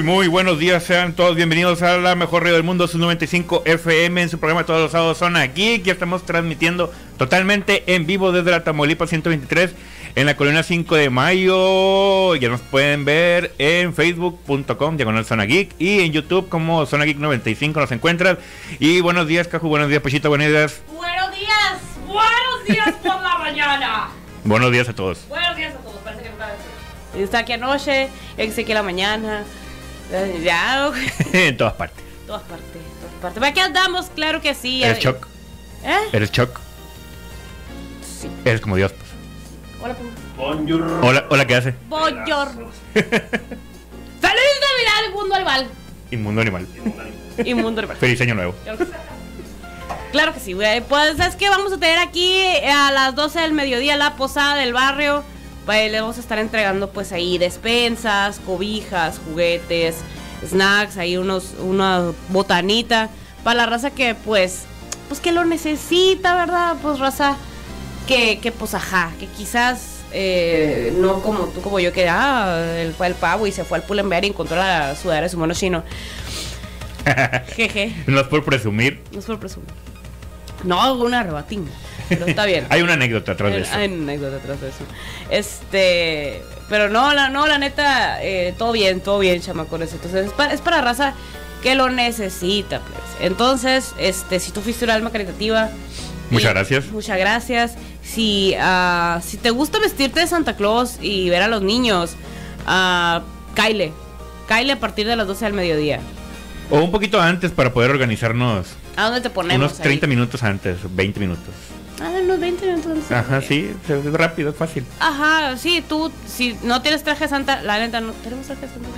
Muy, muy buenos días, sean todos bienvenidos a la mejor radio del mundo, su 95 FM, en su programa Todos los sábados son aquí, ya estamos transmitiendo totalmente en vivo desde la Tamaulipas 123 en la colonia 5 de mayo. Ya nos pueden ver en facebook.com, diagonal Zona Geek, y en YouTube como Zona Geek 95 nos encuentras. Y buenos días, Caju, buenos días, Pechito, buenos días. Buenos días, buenos días por la mañana. Buenos días a todos. Buenos días a todos, parece que me. Está aquí anoche, que la mañana. Eh, Ya, en todas partes. todas partes, todas partes. ¿Para qué andamos? Claro que sí. Eres eh. Choc, ¿Eh? eres Choc, Sí. eres como Dios. pues. Hola. Bonjour. Hola, hola, ¿qué hace? Buongiorno. ¡Feliz Navidad, mundo animal! Inmundo animal. Inmundo animal. Feliz año nuevo. Claro que sí. Claro que sí, güey. Pues es que vamos a tener aquí a las 12 del mediodía la posada del barrio. Le vamos a estar entregando pues ahí despensas, cobijas, juguetes, snacks, ahí unos, una botanita. Para la raza que pues, pues que lo necesita, ¿verdad? Pues raza que, que pues ajá, que quizás eh, no como tú, como yo, que ah, él fue al pavo y se fue al Pull&Bear y encontró la sudadera de su mono chino. Jeje. No es por presumir. No es por presumir. No, una rebatín. Pero está bien. Hay una anécdota atrás de eso. Hay una anécdota atrás de eso. Este. Pero no, la, no, la neta, eh, todo bien, todo bien, chamacones. Entonces, es para, es para raza que lo necesita, pues. Entonces, este, si tú fuiste un alma caritativa. Muchas eh, gracias. Muchas gracias. Si, ah, si te gusta vestirte de Santa Claus y ver a los niños, ah, Kyle. Kyle a partir de las 12 del mediodía. O un poquito antes para poder organizarnos. ¿A dónde te ponemos? Unos 30 ahí? minutos antes, 20 minutos. Ah, unos 20 minutos. Ajá, sí, es rápido, es fácil. Ajá, sí, tú, si no tienes traje de Santa, la neta, no tenemos traje de Santa.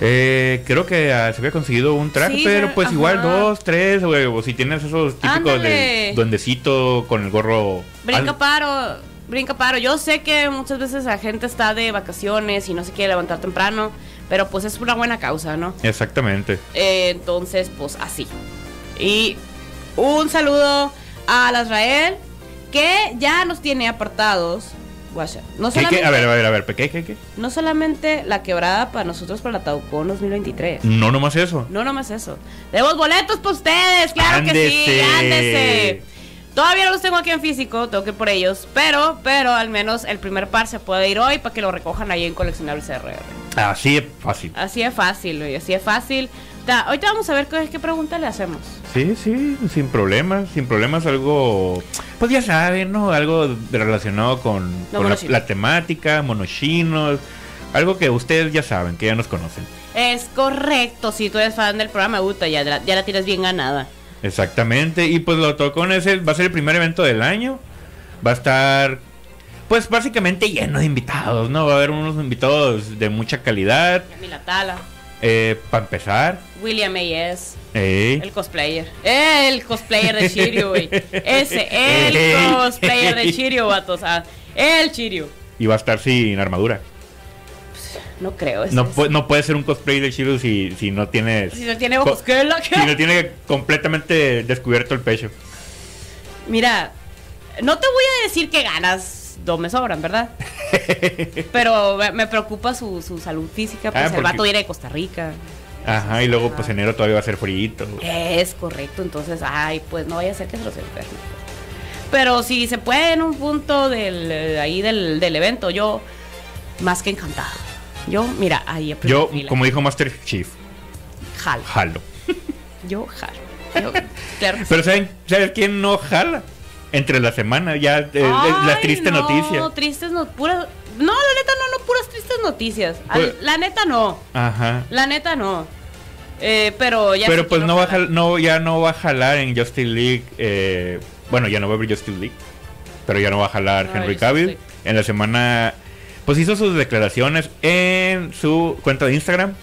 Eh, creo que ah, se había conseguido un traje, Sí, pero pues ajá. igual dos, tres, o, o si tienes esos típicos Ándale. de duendecito con el gorro. Brinca al- paro, brinca paro. Yo sé que muchas veces la gente está de vacaciones y no se quiere levantar temprano, pero pues es una buena causa, ¿no? Exactamente. Eh, entonces, pues así. Y un saludo a la Israel, que ya nos tiene apartados. No ¿Qué, solamente, qué? A ver, a ver, a ver, ¿qué, qué, qué? no solamente la quebrada para nosotros para la Taucón 2023. No nomás eso. No, nomás eso. Tenemos boletos para ustedes, claro que sí, Ándese. Todavía no los tengo aquí en físico, tengo que ir por ellos, pero, pero al menos el primer par se puede ir hoy para que lo recojan ahí en Coleccionables CRR. Así es fácil. Así es fácil, güey, así es fácil. Ta, ahorita vamos a ver qué, qué pregunta le hacemos. Sí, sí, sin problemas, sin problemas, algo, pues ya saben, ¿no? Algo relacionado con, No, con la, temática, monochinos, algo que ustedes ya saben, que ya nos conocen. Es correcto, si tú eres fan del programa, Uta, ya, la- ya la tienes bien ganada. Exactamente, y pues lo tocó es el, va a ser el primer evento del año, va a estar, pues básicamente lleno de invitados, ¿no? Va a haber unos invitados de mucha calidad, Yamila Tala, para empezar, William A.S., ey, el cosplayer. El cosplayer de Chirio, güey. Ese, el Ey. cosplayer de Chirio, el Chirio. y va a estar sin armadura. No creo. No, es- pu- no puede ser un cosplay de Shiro si, si no tienes... Si no tiene ojos, ¿qué es lo que? Si no tiene completamente descubierto el pecho. Mira, no te voy a decir que ganas, dos me sobran, ¿verdad? Pero me- preocupa su, su salud física, pues Ah, el vato viene de Costa Rica. Ajá, y luego pues enero todavía va a ser frío. Es correcto, entonces, ay, pues no vaya a ser que se los enferme. Pero si se puede en un punto del, eh, ahí del, del evento, yo más que encantado. Yo, mira, ahí Yo, fila. como dijo Master Chief, jalo. jalo. Yo jalo. Yo- claro. Pero ¿saben, ¿sabes quién no jala? Entre la semana, ya, eh, eh, la Ay, triste no, noticia. tristes no, puras. No, la neta no, no, puras tristes noticias. Pues- la neta no. Ajá. La neta no. Eh, pero ya. Pero pues no va a no, ya no va a jalar en Justice League. eh, bueno, ya no va a haber Justice League. Pero ya no va a jalar No, Henry Cavill. En la semana, pues hizo sus declaraciones en su cuenta de Instagram.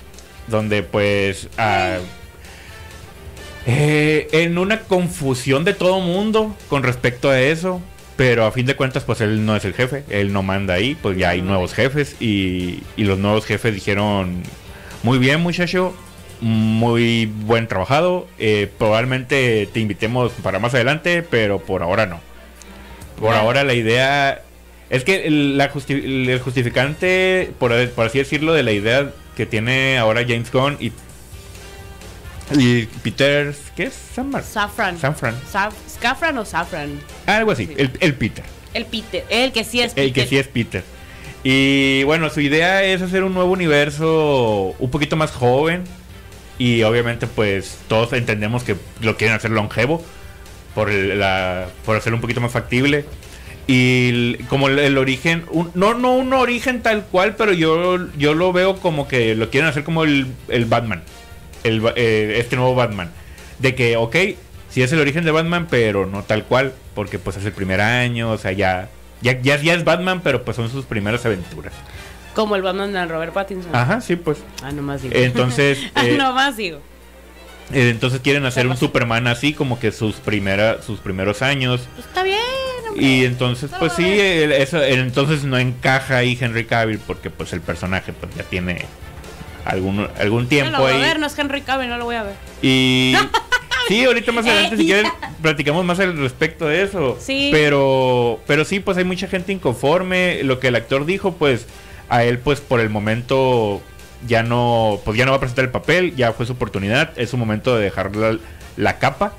Donde pues... ah, eh, en una confusión de todo mundo con respecto a eso. Pero a fin de cuentas, pues él no es el jefe, él no manda ahí, pues ya hay nuevos jefes y, y los nuevos jefes dijeron, muy bien muchacho, muy buen trabajado, eh, probablemente te invitemos para más adelante, pero por ahora no. Por ahora la idea Es que el, la justi- el justificante, por, por así decirlo, de la idea que tiene ahora James Gunn y, y Peter, ¿qué es? Samar. Safran. Sanfran. Saf- ¿Scafran o Safran? Algo así, Sí. el, el Peter. El Peter. El que sí es El que Peter. sí es Peter. Y bueno, su idea es hacer un nuevo universo un poquito más joven. Y obviamente, pues todos entendemos que lo quieren hacer longevo. Por, el- la, por hacerlo un poquito más factible. Y como el, el origen, un- no, no un origen tal cual, pero yo, yo lo veo como que lo quieren hacer como el, el Batman. El, eh, este nuevo Batman. De que, ok, sí es el origen de Batman, pero no tal cual, porque pues es el primer año, o sea, ya, ya, ya, ya es Batman, pero pues son sus primeras aventuras. Como el Batman de Robert Pattinson. Ajá, sí, pues. Ah, nomás digo. Entonces, Ah, eh, nomás digo. eh, entonces quieren hacer un? Superman así, como que sus, primera, sus primeros años. Pues está bien, hombre. Y entonces, pues sí, eso, entonces no encaja ahí Henry Cavill, porque pues el personaje pues ya tiene algún, algún No lo tiempo voy a ahí. ver, no es Henry Cavill, no lo voy a ver. Y sí, ahorita más adelante, si Eh, quieren, platicamos más al respecto de eso. Sí. Pero, pero sí, pues hay mucha gente inconforme. Lo que el actor dijo, pues, a él, pues, por el momento ya no, pues ya no va a presentar el papel, ya fue su oportunidad, es su momento de dejar la, la capa.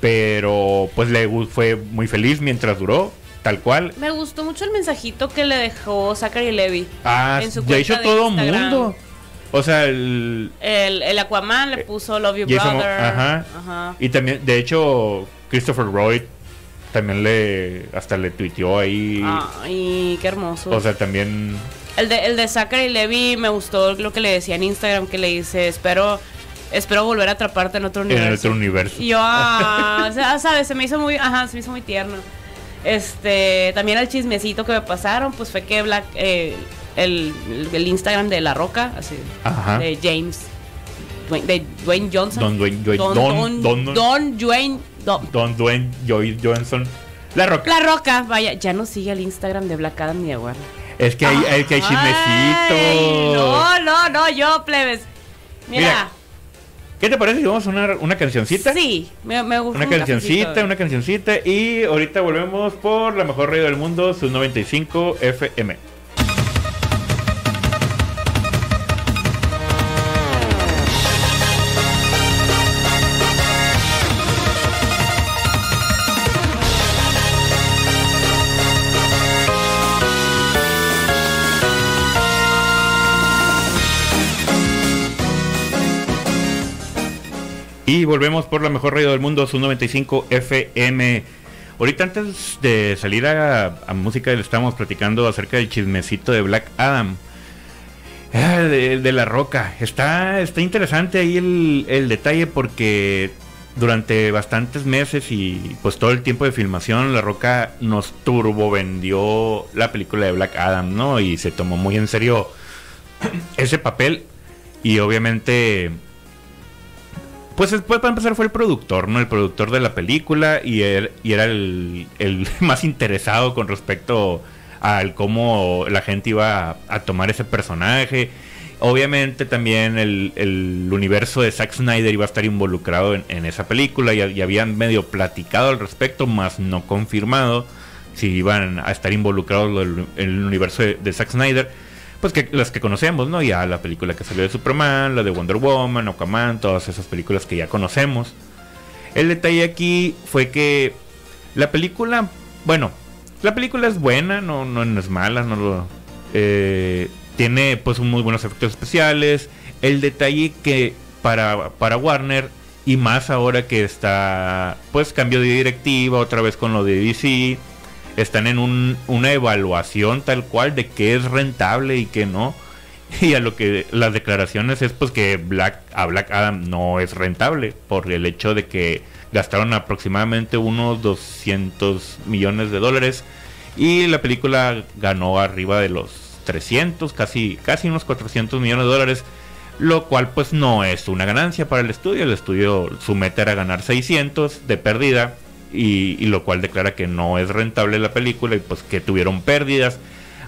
Pero, pues, le fue muy feliz mientras duró, tal cual. Me gustó mucho el mensajito que le dejó Zachary Levy. Ah, En su de hecho, todo Instagram. mundo. O sea, el, El, el Aquaman le Eh, puso Love You Jason Brother. ajá. Ajá. Y también, de hecho, Christopher Roy también le hasta le tuiteó ahí. Ay, qué hermoso. O sea, también el de, el de Zachary Levy me gustó lo que le decía en Instagram, que le dice, espero, espero volver a atraparte en otro en universo. el otro universo. Y yo, ah, o sea, sabes, se me hizo muy, ajá, se me hizo muy tierno. Este, también el chismecito que me pasaron, pues fue que Black, eh, el, el Instagram de La Roca, así, Ajá. de James, Dwayne, de Dwayne Johnson. Don Dwayne Joy- Don, Don- Don, Don- Don Dwayne, Don- Don Dwayne Joy Johnson. La Roca. La Roca, vaya, ya no sigue el Instagram de Black Adam ni de Warner. Es que hay, hay que hay chismecito. Ay, No, no, no, yo, plebes. Mira, Mira, ¿Qué te parece si vamos a una, una cancioncita? sí, me, me gusta. Una un cancioncita, cafecito. una cancioncita. Y ahorita volvemos por la mejor radio del mundo, sus 95 FM. Y volvemos por la mejor radio del mundo, su 95 FM. Ahorita antes de salir a, música le estábamos platicando acerca del chismecito de Black Adam. Ah, de, de la roca. Está, está interesante ahí el, el detalle porque durante bastantes meses y pues todo el tiempo de filmación, la roca nos turbo vendió la película de Black Adam, ¿no? Y se tomó muy en serio ese papel. Y obviamente pues después para empezar fue el productor, ¿no? El productor de la película y, era el, el más interesado con respecto al cómo la gente iba a, tomar ese personaje. Obviamente también el, el universo de Zack Snyder iba a estar involucrado en, esa película y, habían medio platicado al respecto, más no confirmado si iban a estar involucrados en el universo de Zack Snyder pues que las que conocemos, ¿no? Ya la película que salió de Superman, la de Wonder Woman, Aquaman, todas esas películas que ya conocemos. El detalle aquí fue que la película, bueno, la película es buena, no, no, es mala, no lo, eh, tiene pues muy buenos efectos especiales. El detalle que para, para Warner y más ahora que está pues cambio de directiva otra vez con lo de DC están en un, una evaluación tal cual de qué es rentable y qué no. Y a lo que las declaraciones es pues que Black a Black Adam no es rentable por el hecho de que gastaron aproximadamente unos 200 millones de dólares y la película ganó arriba de los 300, casi casi unos 400 millones de dólares, lo cual pues no es una ganancia para el estudio. El estudio su meta era ganar 600 de pérdida y, lo cual declara que no es rentable la película y pues que tuvieron pérdidas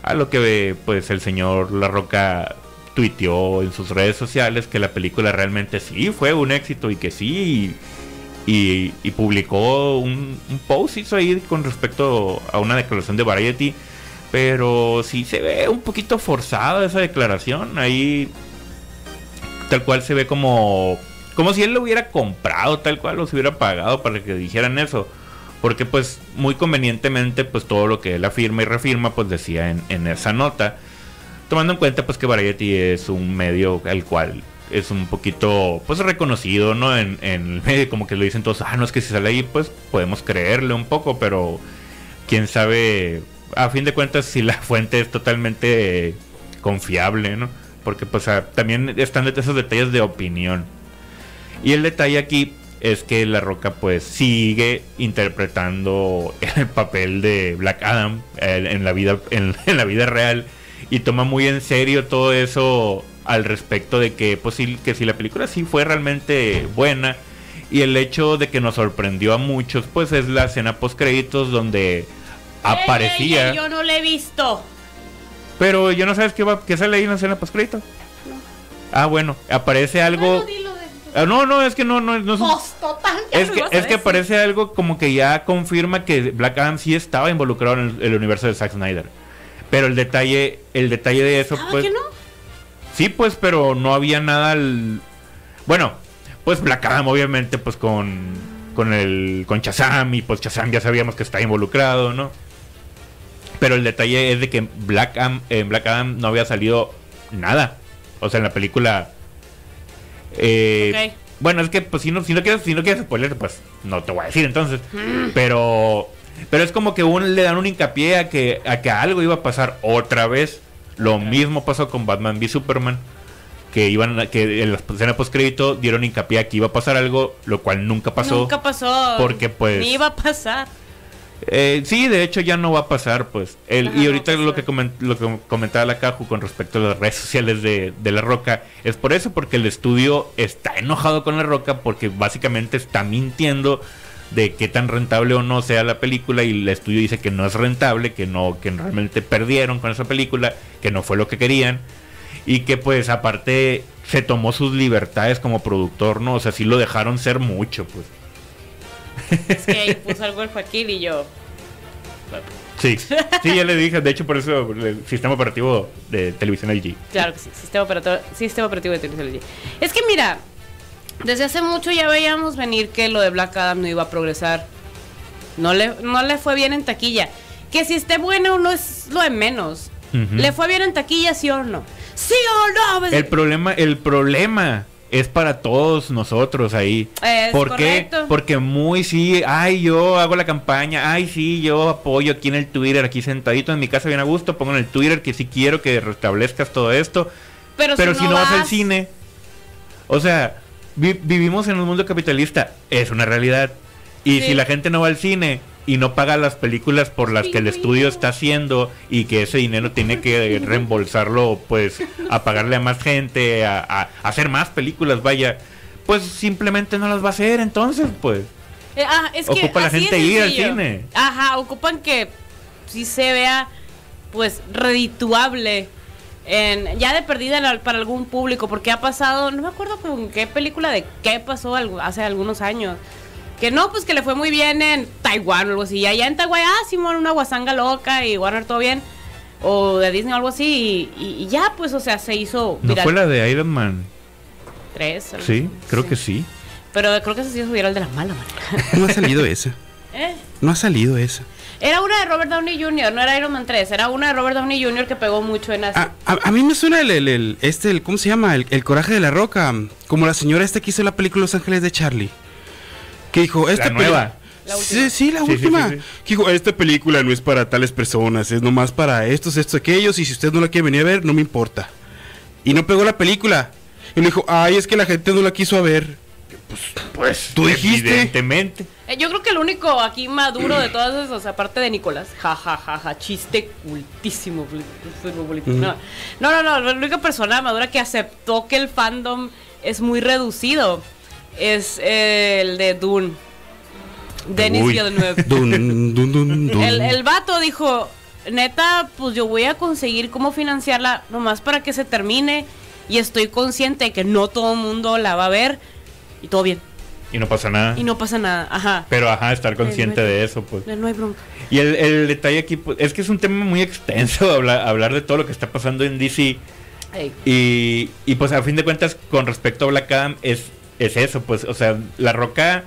a lo que pues el señor La Roca tuiteó en sus redes sociales que la película realmente sí fue un éxito y que sí y publicó un, un, post hizo ahí con respecto a una declaración de Variety Pero sí se ve un poquito forzada esa declaración. Ahí tal cual se ve como como si él lo hubiera comprado, tal cual los hubiera pagado para que dijeran eso. Porque pues muy convenientemente pues todo lo que él afirma y refirma pues decía en, en esa nota. Tomando en cuenta pues que Variety es un medio al cual es un poquito pues reconocido, ¿no? En, en el medio como que lo dicen todos, ah, no es que si sale ahí pues podemos creerle un poco, pero quién sabe, a fin de cuentas si la fuente es totalmente confiable, ¿no? Porque pues también están esos detalles de opinión. Y el detalle aquí es que La Roca pues sigue interpretando el papel de Black Adam en, la vida en, la vida real y toma muy en serio todo eso al respecto de que pues que si la película sí fue realmente buena y el hecho de que nos sorprendió a muchos pues es la escena post créditos donde aparecía. yo no la he visto. Pero yo no sabes qué va qué sale ahí en la escena post crédito ah bueno aparece algo Ah, no, no, es que no, no, no es, pues, es que, es que parece algo como que ya confirma que Black Adam sí estaba involucrado en el, universo de Zack Snyder. Pero el detalle, el detalle de eso, pues. Que no? Sí, pues, pero no había nada. Bueno, pues Black Adam, obviamente, pues con. Con el. Con Shazam, y pues Shazam ya sabíamos que está involucrado, ¿no? Pero el detalle es de que Black Adam, en Black Adam no había salido nada. O sea, en la película eh, bueno, es que pues si no, si no quieres, si no quieres spoiler, pues no te voy a decir entonces. Mm. Pero pero es como que un, le dan un hincapié a que, a que algo iba a pasar otra vez. Lo mismo pasó con Batman v Superman. Que iban que en la escena post crédito dieron hincapié a que iba a pasar algo, lo cual nunca pasó. Nunca pasó. Porque pues. Ni iba a pasar. Eh, sí, de hecho ya no va a pasar, pues. El, y ahorita lo, que lo que comentaba la Caju con respecto a las redes sociales de, La Roca, es por eso, porque el estudio está enojado con La Roca, porque básicamente está mintiendo de qué tan rentable o no sea la película y el estudio dice que no es rentable, que no, que realmente perdieron con esa película, que no fue lo que querían y que pues aparte se tomó sus libertades como productor, ¿no? O sea, sí lo dejaron ser mucho, pues. Es que ahí puso algo el Joaquín y yo. Sí, sí, ya le dije, de hecho por eso el sistema operativo de televisión LG. Claro que sí, sistema operativo, sistema operativo de televisión LG. Es que mira, desde hace mucho ya veíamos venir que lo de Black Adam no iba a progresar. No le, no le fue bien en taquilla. Que si esté bueno no es lo de menos. ¿Le fue bien en taquilla, sí o no? ¿Sí o no? El problema, el problema es para todos nosotros ahí. Es ¿Por qué? Porque muy sí, ay, yo hago la campaña, ay, sí, yo apoyo aquí en el Twitter, aquí sentadito en mi casa bien a gusto, pongo en el Twitter que sí quiero que restablezcas todo esto. Pero, si, no, vas... al cine, o sea, vivimos en un mundo capitalista, es una realidad. Y si la gente no va al cine, y no paga las películas por las que el estudio está haciendo y que ese dinero tiene que reembolsarlo pues a pagarle a más gente, a, hacer más películas, vaya, pues simplemente no las va a hacer entonces pues. Eh, ah, Ocupa la gente ir al cine. Ajá, ocupan que si se vea pues redituable. En, ya de perdida para algún público, porque ha pasado, no me acuerdo con qué película de qué pasó hace algunos años, que no, pues que le fue muy bien en Taiwán o algo así. Y allá en Taiwán, ah, Simón, una guasanga loca y Warner todo bien. O de Disney o algo así. Y, ya, pues, o sea, se hizo. ¿No fue la de Iron Man? Tres. Sí, creo que sí. Pero creo que ese sí es el de la mala manera. No ha salido esa. ¿Eh? No ha salido esa. Era una de Robert Downey Jr., no era Iron Man 3, era una de Robert Downey Jr. que pegó mucho en Asia. A, a, mí me suena el, el, este, el, ¿cómo se llama? El, el, coraje de la roca, como la señora esta que hizo la película Los Ángeles de Charlie. Que dijo, esta nueva. Sí, sí, la última. que dijo, esta película no es para tales personas, es nomás para estos, estos, aquellos, y si usted no la quiere venir a ver, no me importa. Y no pegó la película. Y le dijo, ay, es que la gente no la quiso a ver. Pues, pues tú dijiste. Evidentemente. Eh, yo creo que el único aquí maduro de todas esas, aparte de Nicolás, ja, ja, ja, ja, chiste cultísimo. No, no, no, la única persona madura que aceptó que el fandom es muy reducido es el de Dune. Denis Villeneuve. el, el vato dijo, neta, pues yo voy a conseguir cómo financiarla nomás para que se termine y estoy consciente de que no todo el mundo la va a ver y todo bien. Y no pasa nada. Y no pasa nada, ajá. Pero ajá, estar consciente de eso, pues. No hay bronca. Y el, el detalle aquí, pues, es que es un tema muy extenso hablar, hablar de todo lo que está pasando en DC. Y, y pues a fin de cuentas, con respecto a Black Adam, es, es eso, pues, o sea, La Roca,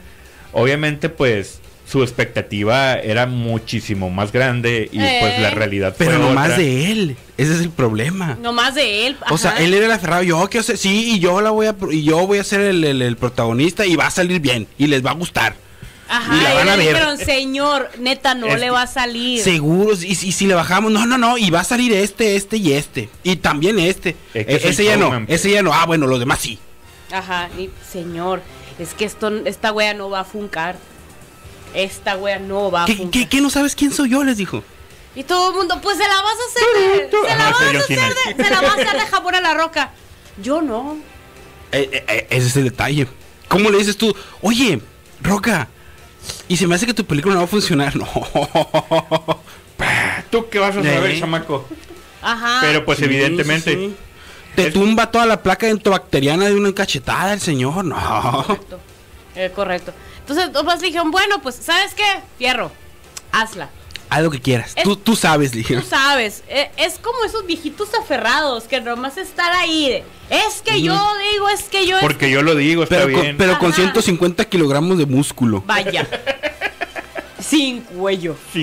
obviamente, pues, su expectativa era muchísimo más grande y Eh. pues la realidad Pero fue no otra. más de él. Ese es el problema. No más de él. O sea, él era el aferrado. Yo ser, sí, y yo la voy a, y yo voy a ser el, el- el protagonista y va a salir bien y les va a gustar. Ajá, y la van y a ver. dijeron, señor, neta, no le que- va a salir. Seguros, y, si- si le bajamos, no, no, no, y va a salir este, este y este. Y también este. Es que E- ese ya no, pues. ese ya no. Ah, bueno, los demás sí. Ajá, y señor, es que esto, esta wea no va a funcar. Esta wea no va a ¿Qué, funcar. qué, qué no sabes quién soy yo? Les dijo. Y todo el mundo, pues se la vas a hacer de, se la vas a hacer de, se la vas a hacer de jabón a la roca. Yo no. Eh, eh, eh, ese es el detalle. ¿Cómo le dices tú? Oye, Roca, y se me hace que tu película no va a funcionar. No. ¿Tú qué vas a saber, Eh. chamaco? Ajá. Pero pues Sí, evidentemente... sí, sí. Te Es- tumba toda la placa entobacteriana de una cachetada el señor. No. Correcto. Eh, correcto. Entonces, nomás le dijeron, bueno, pues, ¿sabes qué? Fierro, hazla. Haz lo que quieras. Es- Tú, tú sabes, le Tú dijeron. sabes, eh, es como esos viejitos aferrados que nomás están ahí. de, es que yo digo, es que yo. es Porque yo lo digo, está Pero, bien. con, pero con Ajá. 150 kilogramos de músculo. Vaya. Sin cuello.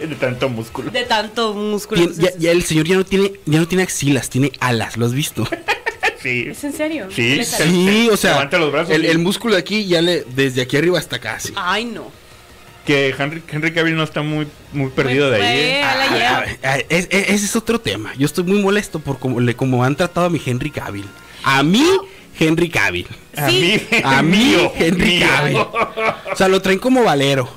De tanto músculo. De tanto músculo. Tien- ya, el señor ya no tiene ya no tiene axilas, tiene alas, ¿lo has visto? Sí. ¿Es en serio? Sí, o sea, Levanta los brazos el, músculo de aquí ya le desde aquí arriba hasta acá, sí. Ay, no. Que Henry, Henry Cavill no está muy, muy perdido de ahí. ¿eh? Ah, ah, es- es- ese es otro tema. Yo estoy muy molesto por cómo, le, cómo han tratado a mi Henry Cavill. A mí, Henry Cavill. A Sí. mí, A mí, mío, Henry mío. Cavill. O sea, lo traen como valero.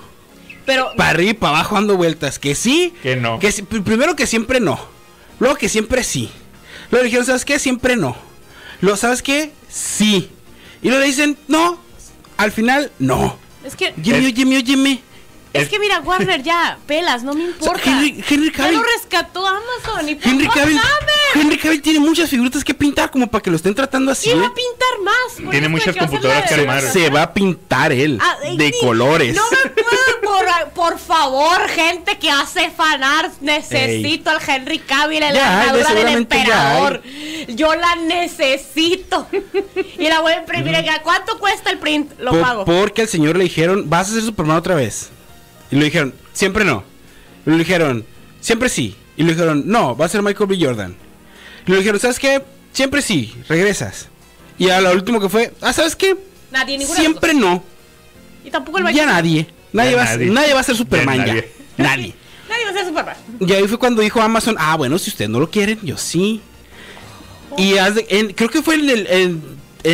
Pero Para arriba y para abajo dando vueltas. Que sí. Que no. Que primero que siempre no. Luego que siempre sí. Luego le dijeron, ¿sabes qué? Siempre no. Luego, ¿sabes qué? Sí. Y luego le dicen, no. Al final, no. es que. Óyeme, Es- óyeme, óyeme. Es Es- que mira, Warner ya, pelas, no me importa. Henry, Henry ya Cavill. lo rescató Amazon y Henry Cavill. Henry Cavill tiene muchas figuritas que pintar como para que lo estén tratando así. Y va ¿eh? a pintar más. Tiene muchas computadoras que armar. Se va a pintar él Ah, de ni- colores. No me puedo, por, por favor, gente que hace fanarts, necesito al Henry Cavill en Ya la armadura del ya emperador. Yo la necesito. y la voy a imprimir. acá. ¿Cuánto cuesta el print? Lo pago. Porque al señor le dijeron, vas a ser Superman otra vez. Y le dijeron, siempre no. Y le dijeron, siempre sí. Y le dijeron, no, va a ser Michael B. Jordan. Y le dijeron, ¿sabes qué? Siempre sí, regresas. Y a lo último que fue, ah, ¿sabes qué? Nadie, ninguna Siempre no. Y tampoco el Ya Michael- nadie. Nadie, Ya va, nadie. Va a ser Superman Ya ya. nadie. Nadie. Va a ser Superman. Y ahí fue cuando dijo Amazon, ah, bueno, si ustedes no lo quieren, yo sí. Y haz de- en- creo que fue en el, en,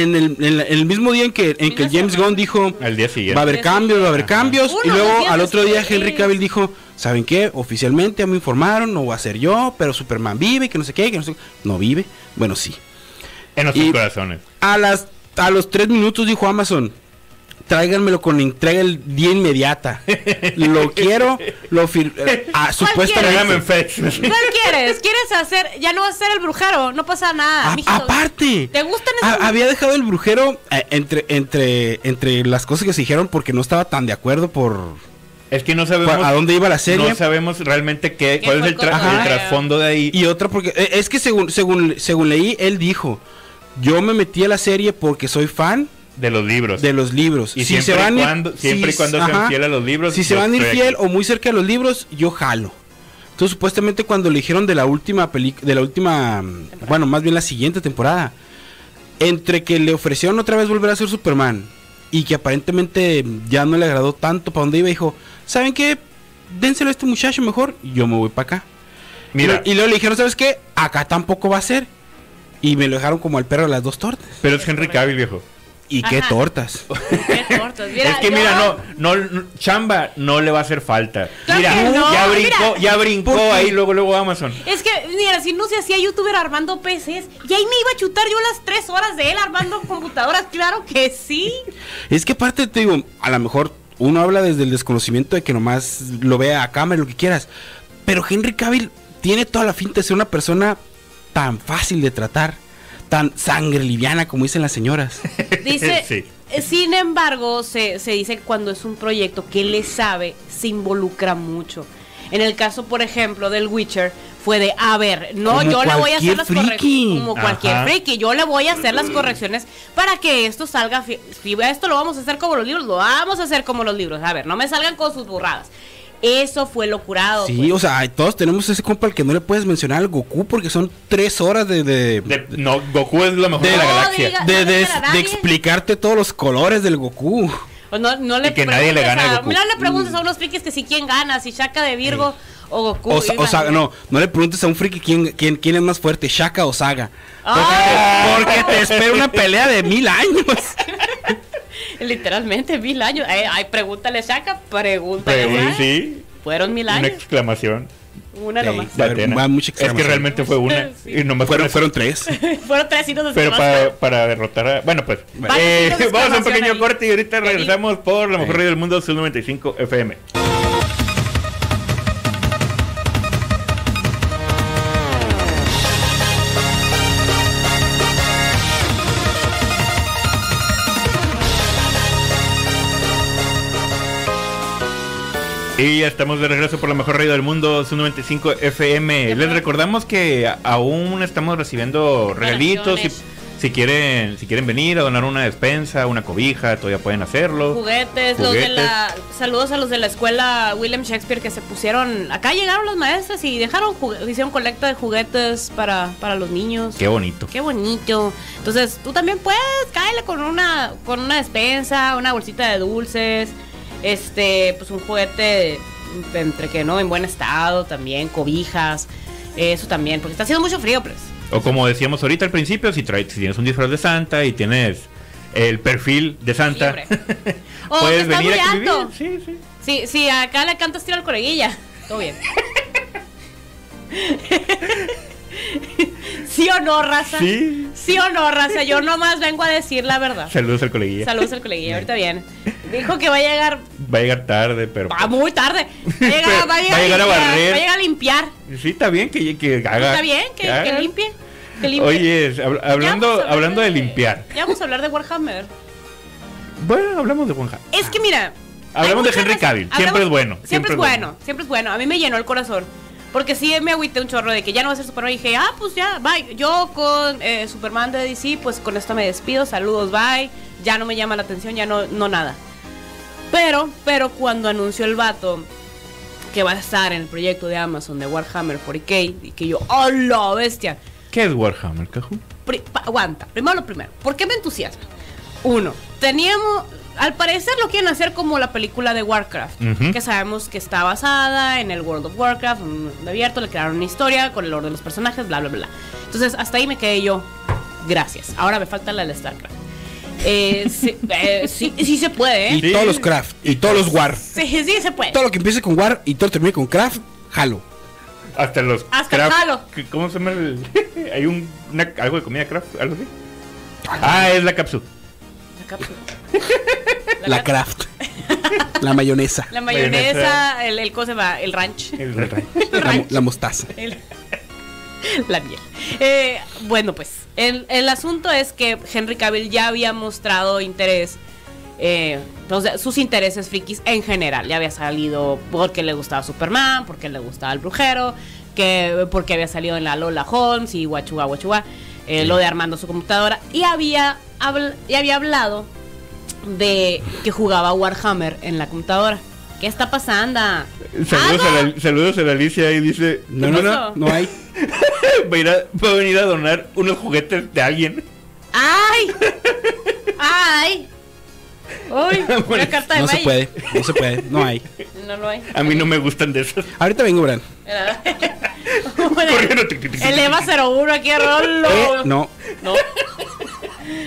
en el, en la- en el mismo día en que, en que James. Gunn dijo, Al día siguiente. va a haber cambios, va a haber cambios. Uno, y luego al otro día. Henry Cavill dijo, ¿saben qué? Oficialmente ya me informaron, no voy a ser yo, pero Superman vive, que no sé qué, que no sé No vive. Bueno, sí. En nuestros y- corazones. A las a los tres minutos dijo Amazon, tráiganmelo con entrega el día inmediata. lo quiero, lo fir eh, ah, supuestamente. FedEx. ¿Cuál quieres? ¿Quieres hacer? Ya no vas a ser el brujero. No pasa nada. A- mijito. aparte, ¿Te gustan a- esos? había dejado el brujero eh, entre, entre, entre las cosas que se dijeron porque no estaba tan de acuerdo por Es que no sabemos. a dónde iba la serie. No sabemos realmente qué, ¿Qué cuál es el, tra- el trasfondo de ahí. Y otra porque eh, es que según, según, según leí, él dijo, yo me metí a la serie porque soy fan de los libros. de los libros. Y siempre y cuando- siempre y cuando sean fiel a los libros, Si se van a ir estoy fiel aquí. o muy cerca de los libros, yo jalo. Entonces supuestamente cuando le dijeron de la última película, de la última, bueno, más bien la siguiente temporada, entre que le ofrecieron otra vez volver a ser Superman y que aparentemente ya no le agradó tanto para donde iba, dijo, ¿saben qué? Dénselo a este muchacho mejor, y yo me voy para acá. Mira, Y luego le dijeron, ¿sabes qué? Acá tampoco va a ser. Y me lo dejaron como al perro de las dos tortas. pero es Henry Cavill, viejo. ¿Y qué Ajá. tortas? Qué tortas. Mira, es que yo- mira, no, no, chamba no le va a hacer falta. Claro mira, no, ya brincó, mira. ya brincó ahí luego luego Amazon. Es que, mira, si no se hacía youtuber armando PCs, y ahí me iba a chutar yo las tres horas de él armando computadoras. Claro que sí. Es que aparte te digo, a lo mejor uno habla desde el desconocimiento de que nomás lo vea a cámara, lo que quieras. Pero Henry Cavill tiene toda la finta de ser una persona tan fácil de tratar, tan sangre liviana como dicen las señoras. Dice, Sí. sin embargo, se, se dice que cuando es un proyecto que le sabe, se involucra mucho. En el caso, por ejemplo, del Witcher, fue de, a ver, no, Como yo le voy a hacer las correcciones. Como cualquier Ajá. friki, yo le voy a hacer las correcciones para que esto salga. esto lo vamos a hacer como los libros, lo vamos a hacer como los libros. A ver, no me salgan con sus burradas. Eso fue lo curado. Sí, pues. o sea, todos tenemos ese compa al que no le puedes mencionar al Goku porque son tres horas de, de, De- no, Goku es lo mejor de, De- la No galaxia. diga- de, no de- explicarte todos los colores del Goku. Pues no, no le Y que nadie le gana a a- Goku. Mira, le preguntes a unos frikis que si quién gana, si Shaka de Virgo o Goku. O, o Saga, no, no le preguntes a un friki quién, quién, quién es más fuerte, Shaka o Saga. Ah. Porque te espera una pelea de mil años. Literalmente mil años. Eh, ay, pregúntale a Shaka, pregúntale. Pero, a- sí, Fueron mil una años. exclamación. Una nomás. Atena. va mucha es que exclamación. realmente fue una. Sí. Y nomás Fueron, fueron tres. Fueron tres signos de Pero exclamación. para, para derrotar a. Bueno, pues. Eh, vamos a un exclamación pequeño ahí. corte y ahorita regresamos por la mejor Sí. radio del mundo, Sub 95 FM. Y ya estamos de regreso por la mejor radio del mundo, Sub 95 FM. Les recordamos que aún estamos recibiendo regalitos. Si, si quieren si quieren venir a donar una despensa, una cobija, todavía pueden hacerlo. Juguetes, los de la. Saludos a los de la escuela William Shakespeare que se pusieron. Acá llegaron las maestras y dejaron. Hicieron colecta de juguetes para, para los niños. Qué bonito. Qué bonito. Entonces, tú también puedes, cáele con una, con una despensa, una bolsita de dulces, este, pues un juguete entre que no, en buen estado también, cobijas, eso también, porque está haciendo mucho frío, pues. O como decíamos ahorita al principio, si, traes, si tienes un disfraz de Santa y tienes el perfil de Santa. O que puedes estás venir muy aquí a vivir. alto. Sí, sí. Sí, sí, acá le cantas tiro al coleguilla. Todo bien. ¿Sí o no, raza? Sí. ¿Sí o no, raza? Yo nomás vengo a decir la verdad. Saludos al coleguilla. Saludos al coleguilla, ahorita viene. Dijo que va a llegar Va a llegar tarde, pero. Va muy tarde. Va a llegar, va a llegar, va a llegar a limpiar, barrer. Va a llegar a limpiar. Sí, está bien que, que haga. Está bien, que, limpie. Que limpie. Oye, hab- hablando, hablando de limpiar. Ya vamos a hablar de Warhammer. Bueno, hablamos de Juanja. Es que mira. Hablamos de Henry Cavill. Siempre es bueno. Siempre, es bueno. Siempre es bueno. A mí me llenó el corazón. Porque sí me agüité un chorro de que ya no va a ser Superman. Y dije, ah, pues ya, bye. Yo con eh, Superman de DC, pues con esto me despido. Saludos, bye. Ya no me llama la atención, ya no, no nada. Pero, pero cuando anunció el vato que va a estar en el proyecto de Amazon de Warhammer 40k, y que yo, ¡oh, la bestia! ¿Qué es Warhammer, Caju? Aguanta, primero lo primero. ¿Por qué me entusiasma? Uno, teníamos. Al parecer lo quieren hacer como la película de Warcraft, que sabemos que está basada en el World of Warcraft, un mundo abierto, le crearon una historia con el orden de los personajes, bla, bla, bla. Entonces, hasta ahí me quedé yo. Gracias. Ahora me falta la de StarCraft. Eh, sí, eh, sí, sí se puede, ¿eh? Y Sí. todos los craft, y todos los war. Sí, sí se puede. Todo lo que empiece con war y todo lo que termine con craft, jalo. Hasta los. Hasta craft- jalo. ¿qué- ¿Cómo se llama el.? Hay un. una- algo de comida craft, algo así. Ah, es la cápsula. La cápsula. La craft. La mayonesa. La mayonesa, el, el, ¿cómo se llama? El ranch. El La, mo- la mostaza. El- la miel. Eh, bueno, pues el, el asunto es que Henry Cavill ya había mostrado interés, eh, sus intereses frikis en general. Ya había salido porque le gustaba Superman, porque le gustaba el brujero, que porque había salido en la Lola Holmes y Guachuga Guachuga, eh, lo de armando su computadora. Y había, habl- y había hablado de que jugaba Warhammer en la computadora. ¿Qué está pasando? Saludos, ¡Ah, a la, saludos a la Alicia y dice: No, no, no, no hay. va, a ir a, va a venir a donar unos juguetes de alguien. ¡Ay! ¡Ay! ¡Uy! Una carta de No se puede, no se puede, no hay. No lo hay. A mí no me gustan de esos. Ahorita vengo, Bran. El EVA 01 aquí, Rolo. Eh, no, No.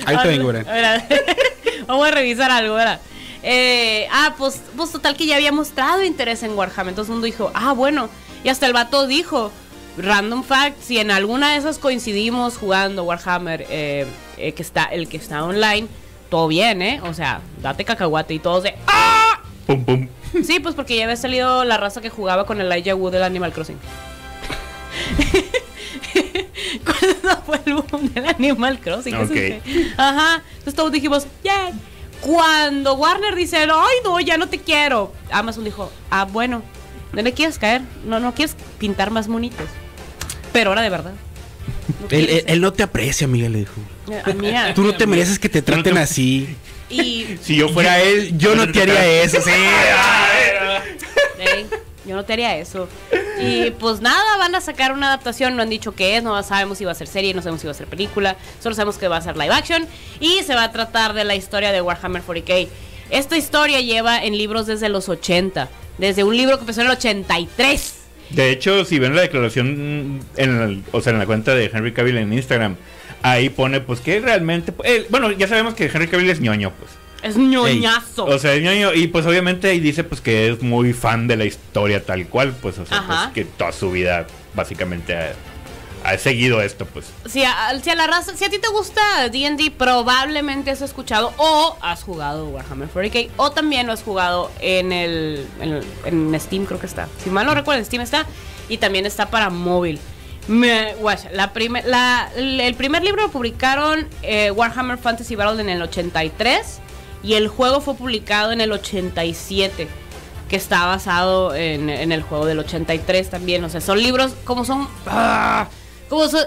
ahorita vengo, Bran. Vamos a revisar algo, ¿verdad? Eh, ah, pues, pues total que ya había mostrado interés en Warhammer. Entonces el mundo dijo, ah, bueno. Y hasta el vato dijo, random fact, si en alguna de esas coincidimos jugando Warhammer, eh, eh, que está, el que está online, todo bien, ¿eh? O sea, date cacahuate y todos de, ¡ah! Pum, pum. Sí, pues porque ya había salido la raza que jugaba con el Elijah Wood del Animal Crossing. Cuando fue el boom del Animal Crossing. Ajá. Entonces todos dijimos, yeah. Cuando Warner dice, ay, no, ya no te quiero. Amazon dijo, ah, bueno, no le quieres caer, no, no quieres pintar más monitos. Pero ahora de verdad. No él, él, él, no te aprecia, amiga, le dijo. Amiga. Tú no te mereces que te traten no te... así. Y Si yo fuera él, Yo no te haría eso, sí. Yo no te haría eso. Y pues nada, van a sacar una adaptación, no han dicho qué es, no sabemos si va a ser serie, no sabemos si va a ser película, solo sabemos que va a ser live action y se va a tratar de la historia de Warhammer 40k. Esta historia lleva en libros desde los 80, desde un libro que empezó en el 83. De hecho, si ven la declaración en o sea, en la cuenta de Henry Cavill en Instagram, ahí pone pues que realmente, eh, bueno, ya sabemos que Henry Cavill es ñoño, pues. Es ñoñazo. O sea, es ñoño y pues obviamente ahí dice pues que es muy fan de la historia tal cual, pues, o sea, pues, que toda su vida básicamente ha, ha seguido esto, pues. Si a, si a la raza, si a ti te gusta D&D, probablemente has escuchado o has jugado Warhammer 40k o también lo has jugado en el, en, Steam, creo que está. Si mal no recuerdo, en Steam está y también está para móvil. Me, la primer, la- el primer libro lo publicaron eh, Warhammer Fantasy Battle en el 83 y el juego fue publicado en el 87 que está basado en, el juego del 83 también. O sea, son libros como son... ¡ah! como son,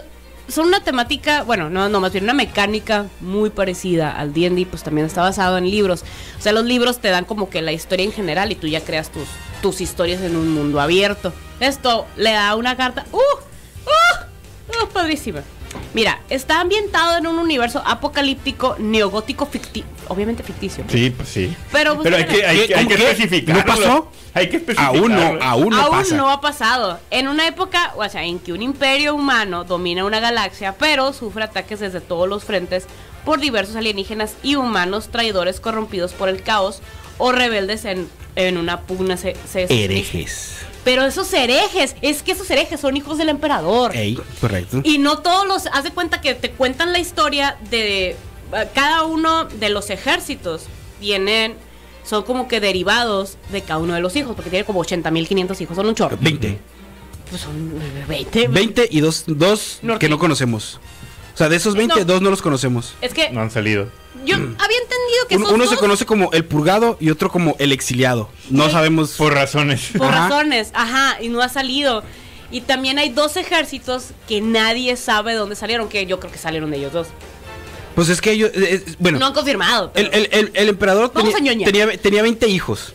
son una temática, bueno, no, no, más bien una mecánica muy parecida al D&D, pues también está basado en libros. O sea, los libros te dan como que la historia en general y tú ya creas tus, tus historias en un mundo abierto. Esto le da una carta... ¡Uh! ¡Uh! ¡Uh! Padrísima. Mira, está ambientado en un universo apocalíptico, neogótico, ficti obviamente ficticio. Sí, pues sí. Pero, pues, Pero hay que, hay, que- especificarlo. ¿No pasó? Hay que especificarlo. Aún no, aún no Aún pasa. no ha pasado. En una época, o sea, en que un imperio humano domina una galaxia, pero sufre ataques desde todos los frentes por diversos alienígenas y humanos traidores corrompidos por el caos o rebeldes en, en una pugna. Se, se- Herejes. Pero esos herejes, es que esos herejes son hijos del emperador. Ey, correcto. Y no todos los. Haz de cuenta que te cuentan la historia de. eh, Cada uno de los ejércitos vienen. Son como que derivados de cada uno de los hijos, porque tiene como 80.500 hijos, son un chorro. 20. Pues son 20. 20 y dos, dos que no conocemos. O sea, de esos 20, No. dos no los conocemos. Es que No han salido. yo había entendido que Un- esos uno se conoce como el purgado y otro como el exiliado. No sabemos. Por razones. por Ajá. razones, ajá, y no ha salido. Y también hay dos ejércitos que nadie sabe dónde salieron, que yo creo que salieron de ellos dos. Pues es que ellos. eh, eh, bueno, No han confirmado. el, pero el- el- el emperador Vamos tenía, a tenía, tenía 20 hijos.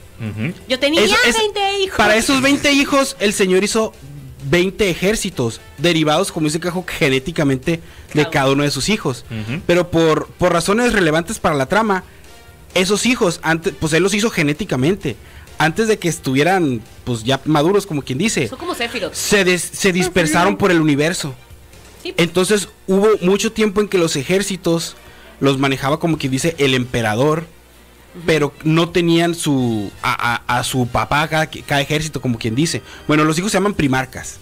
Yo tenía es- 20 hijos. Para esos 20 hijos, el señor hizo 20 ejércitos derivados, como dice Cajo, genéticamente de Cada uno de sus hijos. Pero por, por razones relevantes para la trama, esos hijos, antes, pues él los hizo genéticamente. Antes de que estuvieran, pues ya maduros, como quien dice, Son como Sephiroth. se, des- se dispersaron por el universo. Entonces hubo mucho tiempo en que los ejércitos los manejaba como quien dice el emperador, pero no tenían su a, a- a su papá cada, cada ejército como quien dice. Bueno, los hijos se llaman primarcas.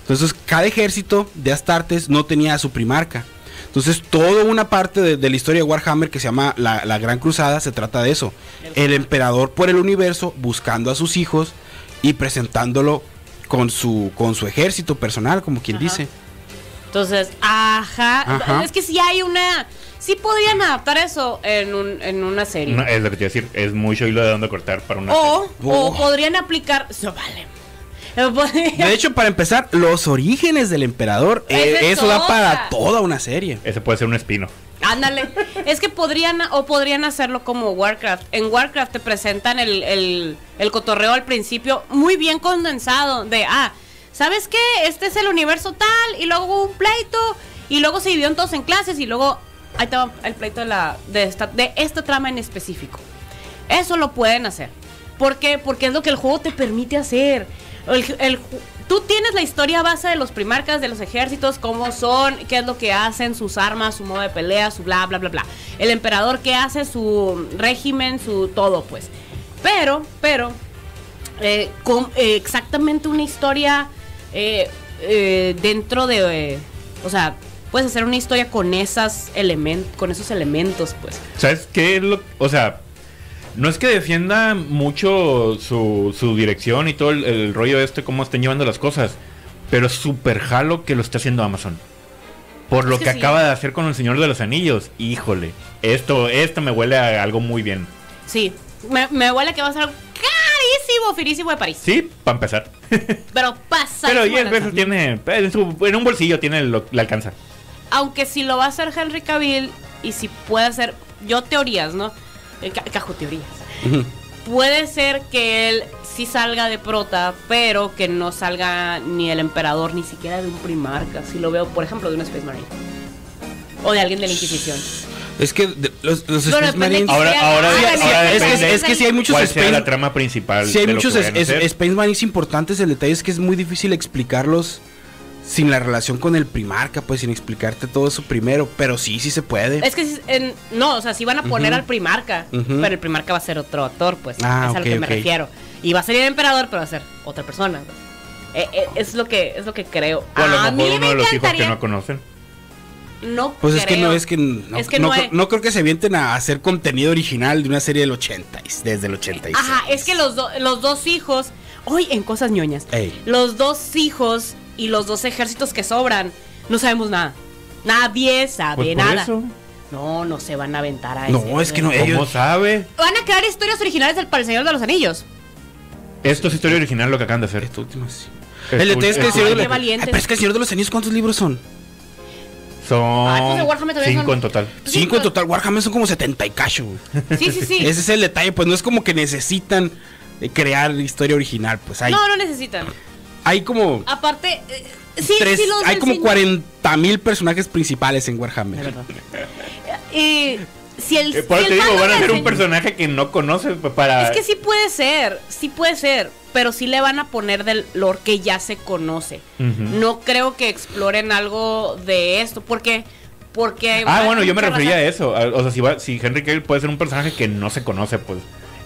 Entonces cada ejército de Astartes no tenía a su primarca. Entonces toda una parte de, de la historia de Warhammer que se llama la, la Gran Cruzada se trata de eso. El emperador por el universo buscando a sus hijos y presentándolo con su, con su ejército personal, como quien Ajá. dice. Entonces, ajá. Ajá. Es que si hay una. Sí podrían adaptar eso en, un, en una serie. No, es lo que te iba a decir. Es mucho hilo de dónde cortar para una. o, serie. o Oh. podrían aplicar. No, vale. De hecho, para empezar, los orígenes del emperador, eh, eso da para toda una serie. Ese puede ser un espino. Ándale. Es que podrían, o podrían hacerlo como Warcraft. En Warcraft te presentan el, el, el cotorreo al principio muy bien condensado. De, ah, ¿sabes qué? Este es el universo tal, y luego hubo un pleito, y luego se dividieron todos en clases, y luego ahí te va el pleito de, la, de, esta, de esta trama en específico. Eso lo pueden hacer. ¿Por qué? Porque es lo que el juego te permite hacer. El- tú tienes la historia base de los primarcas, de los ejércitos, cómo son, qué es lo que hacen, sus armas, su modo de pelea, su bla, bla, bla, bla. El emperador qué hace, su régimen, su todo, pues. Pero, pero, eh, con eh, exactamente una historia eh, eh, dentro de... eh, o sea, puedes hacer una historia con, esas elemen con esos elementos, pues. ¿Sabes qué es lo O sea, no es que defienda mucho su, su dirección y todo el, el rollo este, cómo están llevando las cosas. Pero súper jalo que lo está haciendo Amazon. Por lo Es que, que sí. acaba de hacer con el Señor de los Anillos. Híjole, esto, esto me huele a algo muy bien. Sí, me, me huele que va a ser carísimo, finísimo de París. Sí, para empezar. Pero pasa. Pero 10 veces tiene, en, su- en un bolsillo tiene lo, le alcanza. Aunque si lo va a hacer Henry Cavill y si puede hacer, yo teorías, ¿no? Ca- Cajo teorías. Puede ser que él sí salga de prota, pero que no salga ni el emperador, ni siquiera de un primarca. Si lo veo, por ejemplo, de un Space Marine. O de alguien de la Inquisición. Es que de- los, los Marines. que Ahora- ahora- Ah, ahora sí, es, que, es que sí hay muchos ¿Cuál sea Space la trama principal? Sí, hay muchos es-? Space Marines importantes. El detalle es que es muy difícil explicarlos sin la relación con el primarca, pues sin explicarte todo eso primero. Pero sí, sí se puede. Es que si- en- no, o sea, si van a poner al primarca, pero el primarca va a ser otro actor, pues. Ah, es a lo que me refiero. Y va a ser el emperador, pero va a ser otra persona. Eh, eh, es lo que es lo que creo. O a lo a mejor mí uno me de los hijos que no conocen. No Pues es que creo. no es que no, Es que no no creo- es- no creo que se avienten a hacer contenido original de una serie del 80 desde el 86. Ajá, es que los, do- los dos hijos. Hoy en cosas ñoñas. Ey. Los dos hijos y los dos ejércitos que sobran. No sabemos nada. Nadie sabe Pues por nada. eso. No, no se van a aventar a No, ese- es que no, ¿Cómo ellos- sabe? Van a crear historias originales del para el Señor de los Anillos. Esto es historia original lo que acaban de hacer. Sí. Esto- El detalle es es que el Señor de los Anillos, ¿cuántos libros son? Son Ah, de Warhammer cinco son- en total. Cinco en total. Warhammer son como 70 y cacho. güey. Sí, sí, sí. Ese es el detalle, pues no es como que necesitan eh, crear historia original, pues hay, No, no necesitan. hay como Aparte, eh, sí, tres, sí los hay como enseño. 40 mil personajes principales en Warhammer. verdad. Y si el, Eh, por si el te digo, van a ser un personaje que no conoce pues, para. Es que sí puede ser, sí puede ser, pero sí le van a poner del lore que ya se conoce. No creo que exploren algo de esto, porque porque hay Ah, bueno, yo me refería a eso. O sea, si, va- si Henry Cavill puede ser un personaje que no se conoce, pues.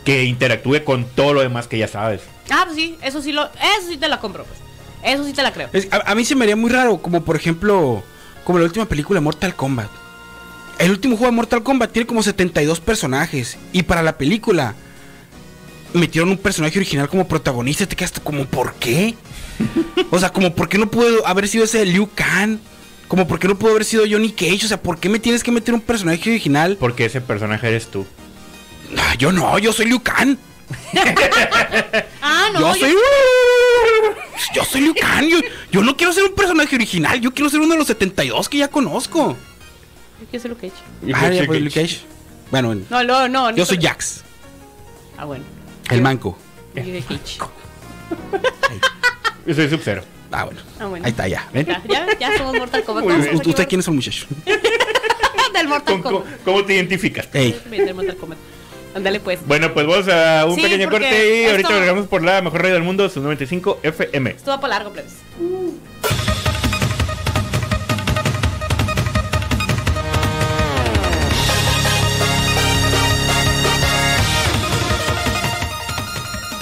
Que interactúe con todo lo demás que ya sabes. Ah, pues sí, eso sí lo eso sí te la compro, pues. Eso sí te la creo. Es- a, a mí se me haría muy raro, como por ejemplo, como la última película Mortal Kombat. El último juego de Mortal Kombat tiene como 72 personajes. Y para la película metieron un personaje original como protagonista. Te quedaste como, ¿por qué? O sea, como, ¿por qué no pudo haber sido ese Liu Kang? Como, ¿por qué no pudo haber sido Johnny Cage? O sea, ¿por qué me tienes que meter un personaje original? Porque ese personaje eres tú. Ah, yo no, yo soy Liu Kang. Ah, no, yo, yo- soy. Yo soy Liu Kang. Yo, yo no quiero ser un personaje original. Yo quiero ser uno de los 72 que ya conozco. yo quiero ser Luke Cage. Ah, ya, pues, Luke Cage. Bueno, en- No, no, no. yo soy Jax, Ah, bueno. El manco. Yo de Cage. Yo soy Sub-Zero. Ah, bueno. Ah, bueno. Ahí está, ya. ¿Ven? Ya, ya, ya somos Mortal Kombat. Muy bien. ¿Usted, quién es el muchacho? Del Mortal ¿Cómo, cómo- Kombat. cómo te identificas? Ey. Del Mortal Kombat. Ándale pues. Bueno, pues vamos a un Sí, pequeño porque corte y esto- ahorita regresamos por la mejor radio del mundo, su 95 FM. Esto va para largo, plebes.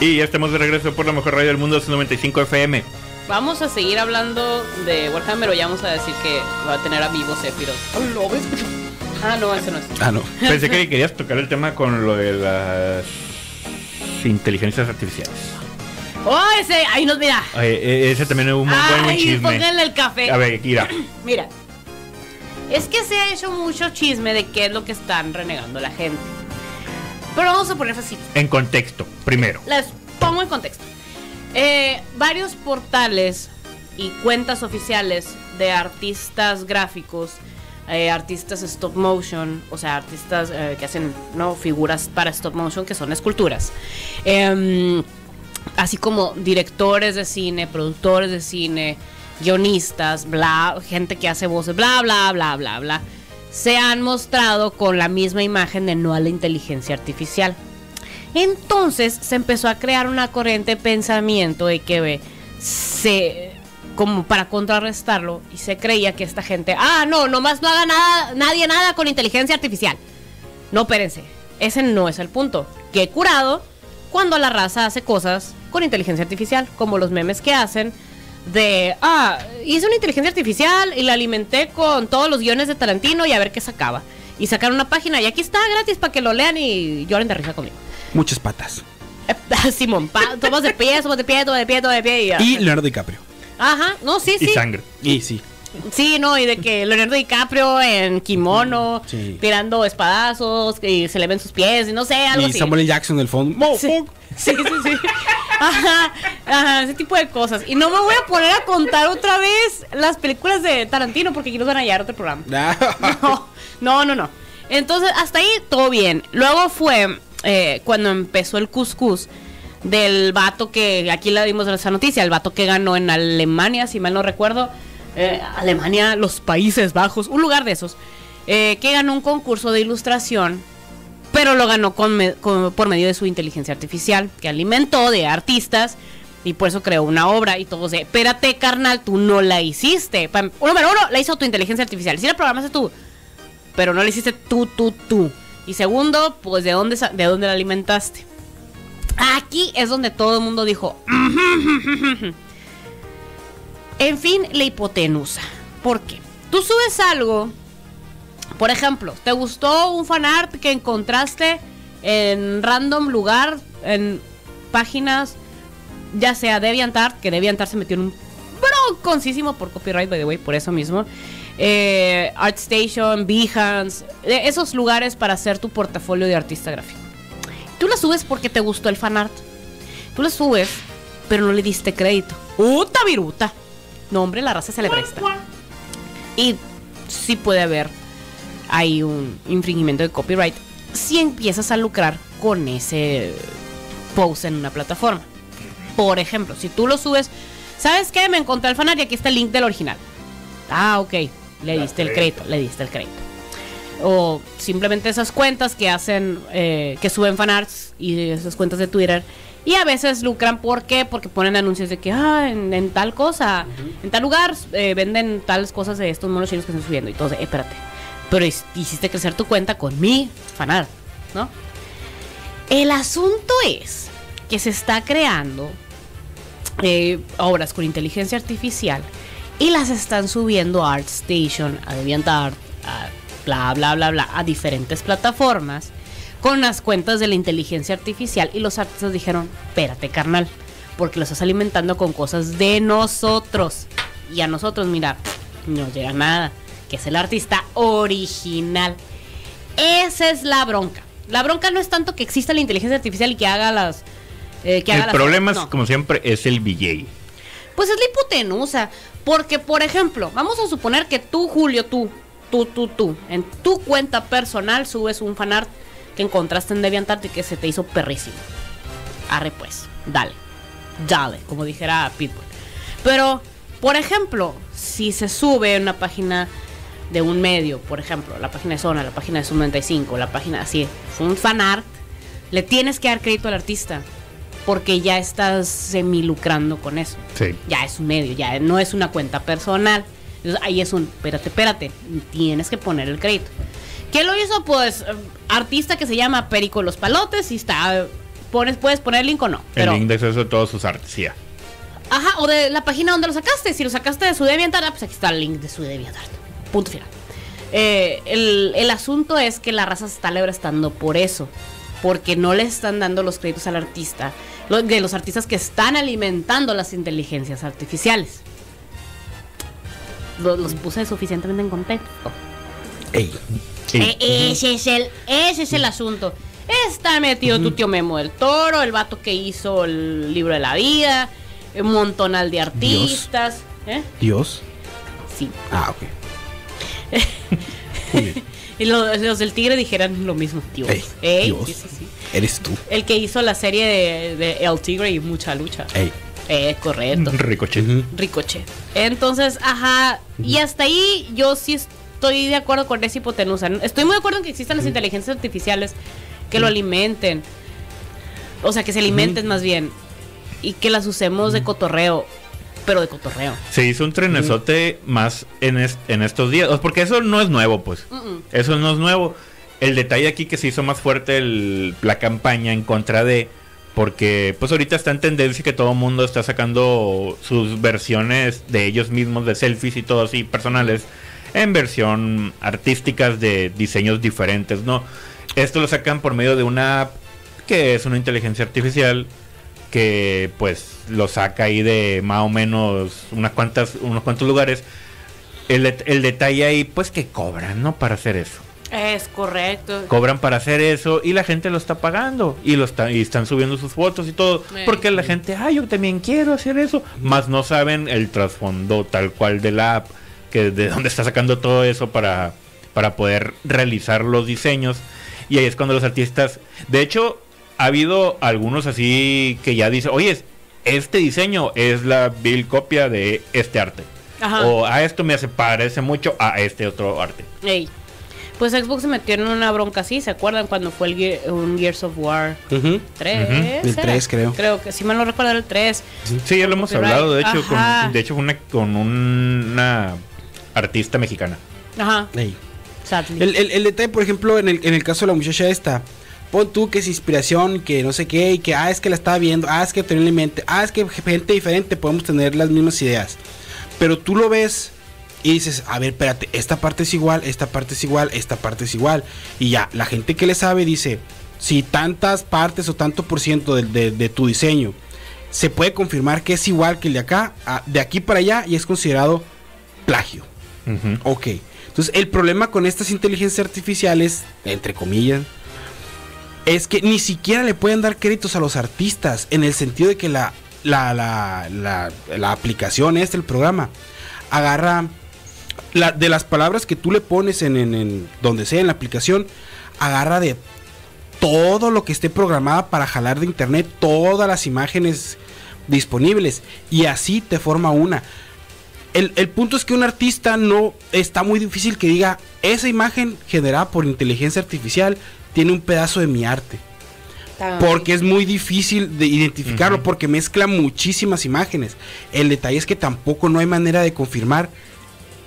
Y ya estamos de regreso por la mejor radio del mundo, su 95 FM. Vamos a seguir hablando de Warhammer o ya vamos a decir que va a tener a vivo Sephiroth. Ah, no, ese no es. Ah, no. Pensé que querías tocar el tema con lo de las inteligencias artificiales. ¡Oh, ese! Ahí nos mira. Ay, e- ese también es un muy buen Ay, chisme. pónganle el café. A ver, Kira. Mira, es que se ha hecho mucho chisme de qué es lo que están renegando la gente. Pero vamos a poner fácil. En contexto, primero. Les pongo en contexto. Eh, varios portales y cuentas oficiales de artistas gráficos, eh, artistas stop motion, o sea, artistas eh, que hacen no figuras para stop motion, que son esculturas. Em, así como directores de cine, productores de cine, guionistas, bla, gente que hace voces, bla, bla, bla, bla, bla, se han mostrado con la misma imagen de no a la inteligencia artificial. Entonces se empezó a crear una corriente de pensamiento de que se como para contrarrestarlo y se creía que esta gente, ah, no, nomás no haga nada, nadie nada con inteligencia artificial. No, espérense, ese no es el punto. Que curado cuando la raza hace cosas con inteligencia artificial, como los memes que hacen de, ah, hice una inteligencia artificial y la alimenté con todos los guiones de Tarantino y a ver qué sacaba. Y sacaron una página y aquí está gratis para que lo lean y lloren de risa conmigo. Muchas patas. Simón, pa, tomas de pie, tomas de pie, tomas de pie, tomas de pie y ya. Y Leonardo DiCaprio. Ajá, no, sí, Y sí. sangre. Y sí. Sí, no, y de que Leonardo DiCaprio en kimono, Sí. tirando espadazos, y se le ven sus pies, y no sé, algo Y así. Samuel. Jackson en el fondo. Sí, sí, sí, sí. Ajá, ajá, ese tipo de cosas. Y no me voy a poner a contar otra vez las películas de Tarantino porque aquí nos van a hallar otro programa. No, no, no, no. Entonces, hasta ahí todo bien. Luego fue eh, cuando empezó el cuscús del vato que, aquí la dimos esa noticia, el vato que ganó en Alemania, si mal no recuerdo. Eh, Alemania, los Países Bajos, un lugar de esos. eh, que ganó un concurso de ilustración pero lo ganó con por medio de su inteligencia artificial, que alimentó de artistas y por eso creó una obra y todos de, espérate carnal, tú no la hiciste. Número uno, la hizo tu inteligencia artificial, sí la programaste tú, pero no la hiciste tú, tú, tú. Y segundo, pues de dónde, de dónde la alimentaste. Aquí es donde todo el mundo dijo, en fin, la hipotenusa. ¿Por qué? Tú subes algo por ejemplo, ¿te gustó un fanart que encontraste en random lugar, en páginas, ya sea DeviantArt, que DeviantArt se metió en un bronconcísimo por copyright, by the way, por eso mismo. Eh, ArtStation, Behance, eh, esos lugares para hacer tu portafolio de artista gráfico. Tú la subes porque te gustó el fanart. Tú la subes, pero no le diste crédito. ¡Uta viruta! No, hombre, la raza se le presta. Y sí puede haber hay un infringimiento de copyright si empiezas a lucrar con ese post en una plataforma. Por ejemplo, si tú lo subes, ¿sabes qué? Me encontré el fanart y aquí está el link del original. Ah, ok, le diste el crédito, le diste el crédito. O simplemente esas cuentas que hacen, eh, que suben fanarts y esas cuentas de Twitter. Y a veces lucran, ¿por qué? Porque ponen anuncios de que, ah, en, en tal cosa, en tal lugar eh, venden tales cosas de estos monos chinos que están subiendo. Y todo, eh, espérate. Pero hiciste crecer tu cuenta con mi fanart, ¿no? El asunto es que se está creando eh, obras con inteligencia artificial y las están subiendo a ArtStation, a DeviantArt, a bla, bla, bla, bla, a diferentes plataformas con las cuentas de la inteligencia artificial y los artistas dijeron, espérate carnal, porque lo estás alimentando con cosas de nosotros. Y a nosotros, mira, no llega nada, que es el artista original. Esa es la bronca. La bronca no es tanto que exista la inteligencia artificial y que haga las... eh, que haga El las- problema, es, no. como siempre, es el VJ. Pues es la hipotenusa. Porque, por ejemplo, vamos a suponer que tú, Julio, tú, tú, tú, tú, en tu cuenta personal subes un fanart que encontraste en DeviantArt y que se te hizo perrísimo. Arre pues, dale. Dale, como dijera Pitbull. Pero, por ejemplo, si se sube en una página de un medio, por ejemplo, la página de Zona, la página de Sub 95, la página así, un fanart, le tienes que dar crédito al artista. Porque ya estás semi lucrando con eso Sí. ya es un medio, ya no es una cuenta personal. Entonces ahí es un, espérate, espérate, tienes que poner el crédito. ¿Qué lo hizo? Pues eh, artista que se llama Perico Los Palotes y está, pones, puedes poner el link o no. Pero, el link de acceso de todos sus artes, sí. Ajá, o de la página donde lo sacaste. Si lo sacaste de su DeviantArt, pues aquí está el link de su DeviantArt. Punto final. Eh, el, el asunto es que la raza se está estando por eso. Porque no le están dando los créditos al artista. lo- de los artistas que están alimentando las inteligencias artificiales. Lo- Los, puse suficientemente en contexto. Ey. Sí. Eh, ese, es el, ese es el asunto. Está metido tu tío Memo del Toro, el vato que hizo el libro de la vida, un montonal de artistas. ¿Eh? Dios. Sí. Ah, ok. Muy bien. Y los, los del Tigre dijeran lo mismo, Dios. Ey, Ey, Dios. sí, sí, sí. Eres tú. El que hizo la serie de, de El Tigre y mucha lucha. Ey. Eh, correcto. Ricochet. Ujú. Ricochet. Entonces, ajá. Y hasta ahí yo sí estoy de acuerdo con esa hipotenusa. Estoy muy de acuerdo en que existan las inteligencias artificiales que lo alimenten. O sea, que se alimenten más bien. Y que las usemos de cotorreo. Pero de cotorreo. Se hizo un trenesote más en, es- en estos días. Porque eso no es nuevo, pues. Eso no es nuevo. El detalle aquí que se hizo más fuerte el- la campaña en contra de. Porque pues ahorita está en tendencia que todo el mundo está sacando sus versiones de ellos mismos, de selfies y todo así, personales, en versión artísticas de diseños diferentes, ¿no? Esto lo sacan por medio de una app que es una inteligencia artificial que pues lo saca ahí de más o menos unas cuantas, unos cuantos lugares el, el detalle ahí, pues que cobran, ¿no? Para hacer eso. Es correcto. Cobran para hacer eso y la gente lo está pagando y lo está, y están subiendo sus fotos y todo. Porque la gente, ah, yo también quiero hacer eso. Más no saben el trasfondo tal cual de la app, que de dónde está sacando todo eso para, para poder realizar los diseños. Y ahí es cuando los artistas, de hecho, ha habido algunos así que ya dicen, oye, este diseño es la vil copia de este arte. Ajá. O a esto me hace parece mucho a este otro arte. Ey. Pues Xbox se metió en una bronca así, ¿se acuerdan cuando fue el un Gears of War. 3? El ¿era? 3 creo. Creo que, si mal no recuerdo, el 3. Sí, ya lo hemos Copyright. hablado, de hecho, Ajá. con, de hecho fue una, con una artista mexicana. Ajá, Ey. sadly. El, el- el detalle, por ejemplo, en el, en el caso de la muchacha esta, pon tú que es inspiración, que no sé qué, y que, ah, es que la estaba viendo, ah, es que tenía en mente, ah, es que gente diferente podemos tener las mismas ideas. Pero tú lo ves y dices, a ver, espérate, esta parte es igual, esta parte es igual, esta parte es igual. Y ya, la gente que le sabe dice, si tantas partes o tanto por ciento de, de- de tu diseño se puede confirmar que es igual que el de acá, de aquí para allá, y es considerado plagio. Ok. Entonces, el problema con estas inteligencias artificiales, entre comillas, es que ni siquiera le pueden dar créditos a los artistas, en el sentido de que la, la, la, la, la aplicación, este, el programa, agarra la, de las palabras que tú le pones en, en- en donde sea en la aplicación, agarra de todo lo que esté programada para jalar de internet, todas las imágenes disponibles, y así te forma una el, el punto es que un artista no está muy difícil que diga esa imagen generada por inteligencia artificial tiene un pedazo de mi arte. Porque es muy difícil de identificarlo, porque mezcla muchísimas imágenes. El detalle es que tampoco no hay manera de confirmar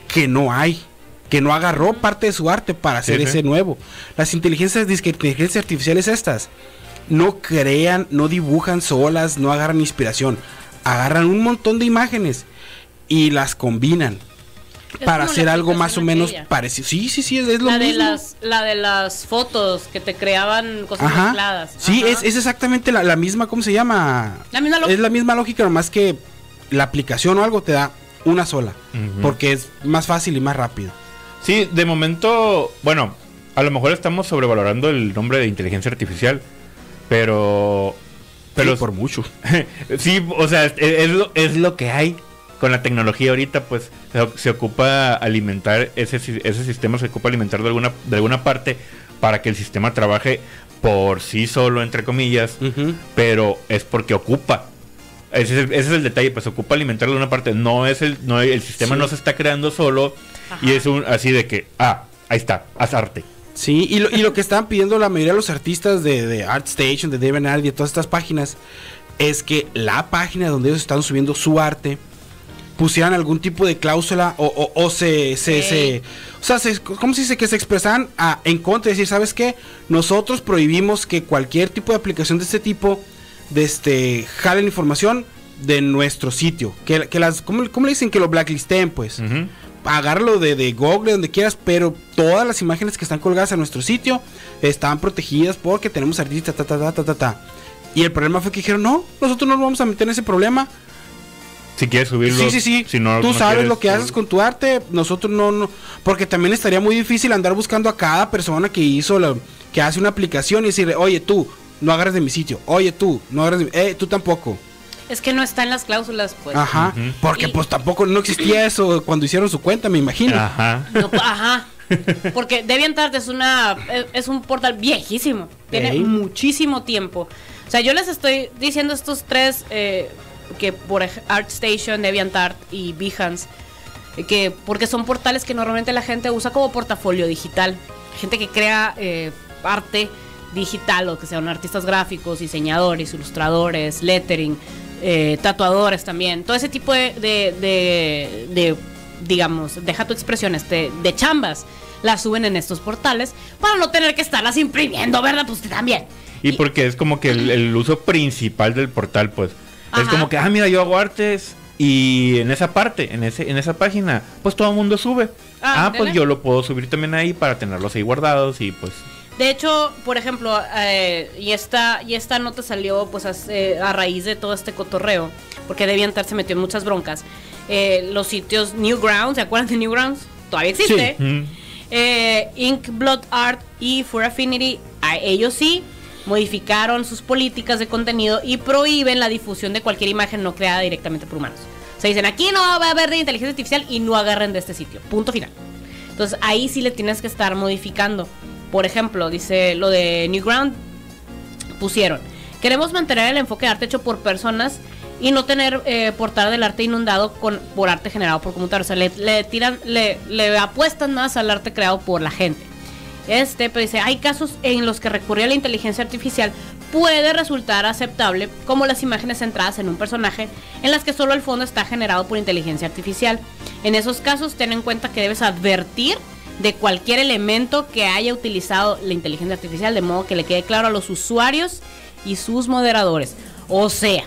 que no hay, que no agarró parte de su arte para hacer Sí, sí. ese nuevo. Las inteligencias, inteligencias artificiales estas no crean, no dibujan solas, no agarran inspiración, agarran un montón de imágenes y las combinan Es para hacer algo más o menos aquella. parecido. Sí, sí, sí, es, es lo la de mismo. las la de las fotos que te creaban cosas Ajá. mezcladas. Sí, Ajá. es, es exactamente la, la misma, ¿cómo se llama? La misma lógica. Es la misma lógica, nomás que la aplicación o algo te da una sola. Porque es más fácil y más rápido. Sí, de momento, bueno, a lo mejor estamos sobrevalorando el nombre de inteligencia artificial, pero... Pero Sí, por mucho. sí, o sea, es, es lo, es lo que hay con la tecnología ahorita, pues se, se ocupa alimentar ese, ese sistema, se ocupa alimentar de alguna, de alguna parte para que el sistema trabaje por sí solo, entre comillas, pero es porque ocupa. Ese es, el, ese es el detalle, pues ocupa alimentarlo de una parte. No es el, no, el sistema Sí. no se está creando solo y es un así de que, ah, ahí está, haz arte. Sí, y lo, y lo que estaban pidiendo la mayoría de los artistas de, de ArtStation, de DeviantArt y de todas estas páginas, es que la página donde ellos están subiendo su arte pusieran algún tipo de cláusula o, o- o se, se, se- o sea, se- ¿cómo se dice? Que se expresaran a- en contra, es decir, ¿sabes qué? Nosotros prohibimos que cualquier tipo de aplicación de este tipo, de este, jalen información de nuestro sitio, que, que las, ¿cómo, cómo le dicen? Que lo blacklisten, pues agárralo de, de Google, donde quieras, pero todas las imágenes que están colgadas a nuestro sitio están protegidas porque tenemos artistas, ta, ta, ta, ta, ta, ta. Y el problema fue que dijeron, no, nosotros no nos vamos a meter en ese problema. Si quieres subirlo, Sí, sí, sí. si no- Tú no sabes quieres, lo que haces con tu arte, nosotros no, no. Porque también estaría muy difícil andar buscando a cada persona que hizo, la- que hace una aplicación y decirle, oye tú, no agarres de mi sitio, oye tú, no agarres de mi... Eh, tú tampoco. Es que no está en las cláusulas, pues. Ajá. Porque Y- pues tampoco no existía eso cuando hicieron su cuenta, me imagino. Ajá. No, pa- ajá. Porque DeviantArt es una es- es un portal viejísimo. Tiene muchísimo tiempo. O sea, yo les estoy diciendo estos tres eh, que por ArtStation, DeviantArt y Behance eh, que porque son portales que normalmente la gente usa como portafolio digital. Gente que crea eh, arte digital o que sean artistas gráficos, diseñadores, ilustradores, lettering, eh, tatuadores también. Todo ese tipo de, de, de- de, digamos, deja tu expresión, este, de chambas, las suben en estos portales para no tener que estarlas imprimiendo, ¿verdad? Pues también. Y porque es como que el, el uso principal del portal, pues. Es como que, ah, mira, yo hago artes y en esa parte, en ese en esa página, pues todo el mundo sube. Ah, Ah, pues yo lo puedo subir también ahí para tenerlos ahí guardados y pues... De hecho, por ejemplo, eh, y esta y esta nota salió pues hace- a raíz de todo este cotorreo, porque DeviantArt se metió en muchas broncas, eh, los sitios Newgrounds, ¿se acuerdan de Newgrounds? Todavía existe. Eh, Ink Blood Art y For Affinity, a ellos sí modificaron sus políticas de contenido y prohíben la difusión de cualquier imagen no creada directamente por humanos. O sea, dicen, aquí no va a haber de inteligencia artificial y no agarren de este sitio. Punto final. Entonces ahí sí le tienes que estar modificando. Por ejemplo, dice lo de Newground, pusieron, queremos mantener el enfoque de arte hecho por personas y no tener eh, portada del arte inundado con, por arte generado por computadores. O sea, le, tiran, le, le, apuestan más al arte creado por la gente. Este, pero dice, hay casos en los que recurrir a la inteligencia artificial puede resultar aceptable, como las imágenes centradas en un personaje, en las que solo el fondo está generado por inteligencia artificial. En esos casos, ten en cuenta que debes advertir de cualquier elemento que haya utilizado la inteligencia artificial, de modo que le quede claro a los usuarios y sus moderadores. O sea,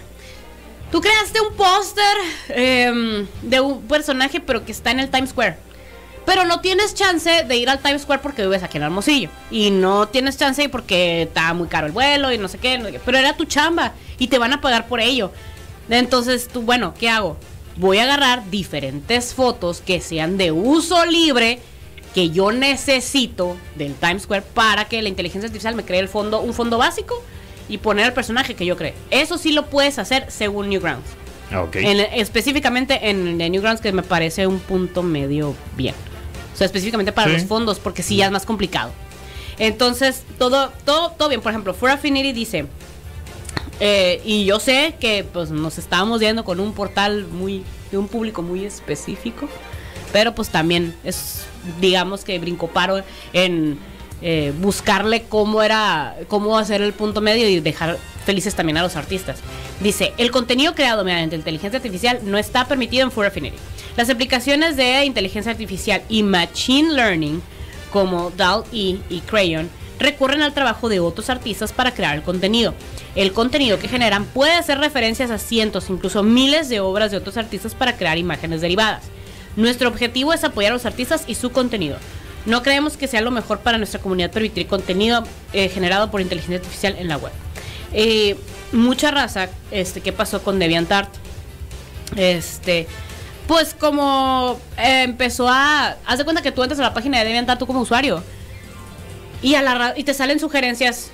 Tú creaste un póster em, de un personaje, pero que está en el Times Square. Pero no tienes chance de ir al Times Square porque vives aquí en Hermosillo. Y no tienes chance porque está muy caro el vuelo y no sé qué. Pero era tu chamba y te van a pagar por ello. Entonces, tú, bueno, ¿qué hago? Voy a agarrar diferentes fotos que sean de uso libre que yo necesito del Times Square para que la inteligencia artificial me cree el fondo, un fondo básico y poner el personaje que yo cree. Eso sí lo puedes hacer según Newgrounds. Okay. específicamente en, Newgrounds, que me parece un punto medio bien. O sea, específicamente para los fondos, porque sí ya es más complicado. Entonces, todo, todo, todo bien. Por ejemplo, For Affinity dice. Eh, y yo sé que pues nos estábamos viendo con un portal muy de un público muy específico, pero pues también es digamos que brinco paro en eh, buscarle cómo era, cómo hacer el punto medio y dejar felices también a los artistas. Dice, el contenido creado mediante inteligencia artificial no está permitido en Full Affinity. Las aplicaciones de inteligencia artificial y machine learning como DAL-E y Crayon recurren al trabajo de otros artistas para crear el contenido. El contenido que generan puede hacer referencias a cientos, incluso miles de obras de otros artistas para crear imágenes derivadas. Nuestro objetivo es apoyar a los artistas y su contenido. No creemos que sea lo mejor para nuestra comunidad permitir contenido eh, generado por inteligencia artificial en la web. Eh, mucha raza, este, ¿qué pasó con DeviantArt? Este, pues como eh, empezó a... Haz de cuenta que tú entras a la página de DeviantArt tú como usuario y, a la, y te salen sugerencias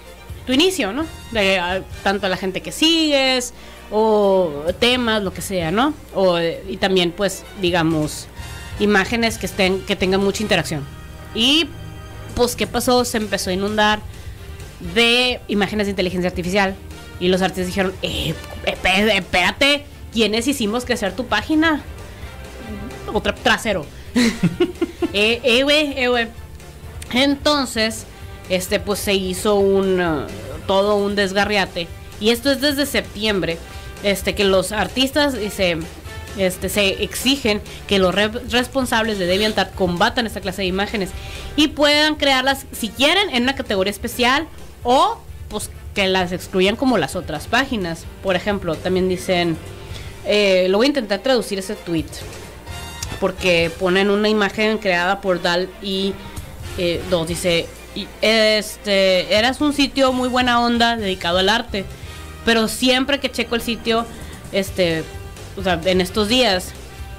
tu inicio, ¿no? De tanto a la gente que sigues o temas, lo que sea, ¿no? O, y también, pues, digamos, imágenes que estén que tengan mucha interacción. Y pues, ¿qué pasó? Se empezó a inundar de imágenes de inteligencia artificial. Y los artistas dijeron, eh, espérate, ¿quiénes hicimos crecer tu página? Otra trasero. eh, eh, eh, Entonces, este, pues se hizo un todo un desgarriate. Y esto es desde septiembre. Este, que los artistas se este, se exigen que los responsables de DeviantArt combatan esta clase de imágenes y puedan crearlas si quieren en una categoría especial o pues que las excluyan como las otras páginas. Por ejemplo, también dicen, eh, lo voy a intentar traducir ese tweet porque ponen una imagen creada por Dal y eh, dos dice este eras un sitio muy buena onda dedicado al arte pero siempre que checo el sitio este o sea, en estos días,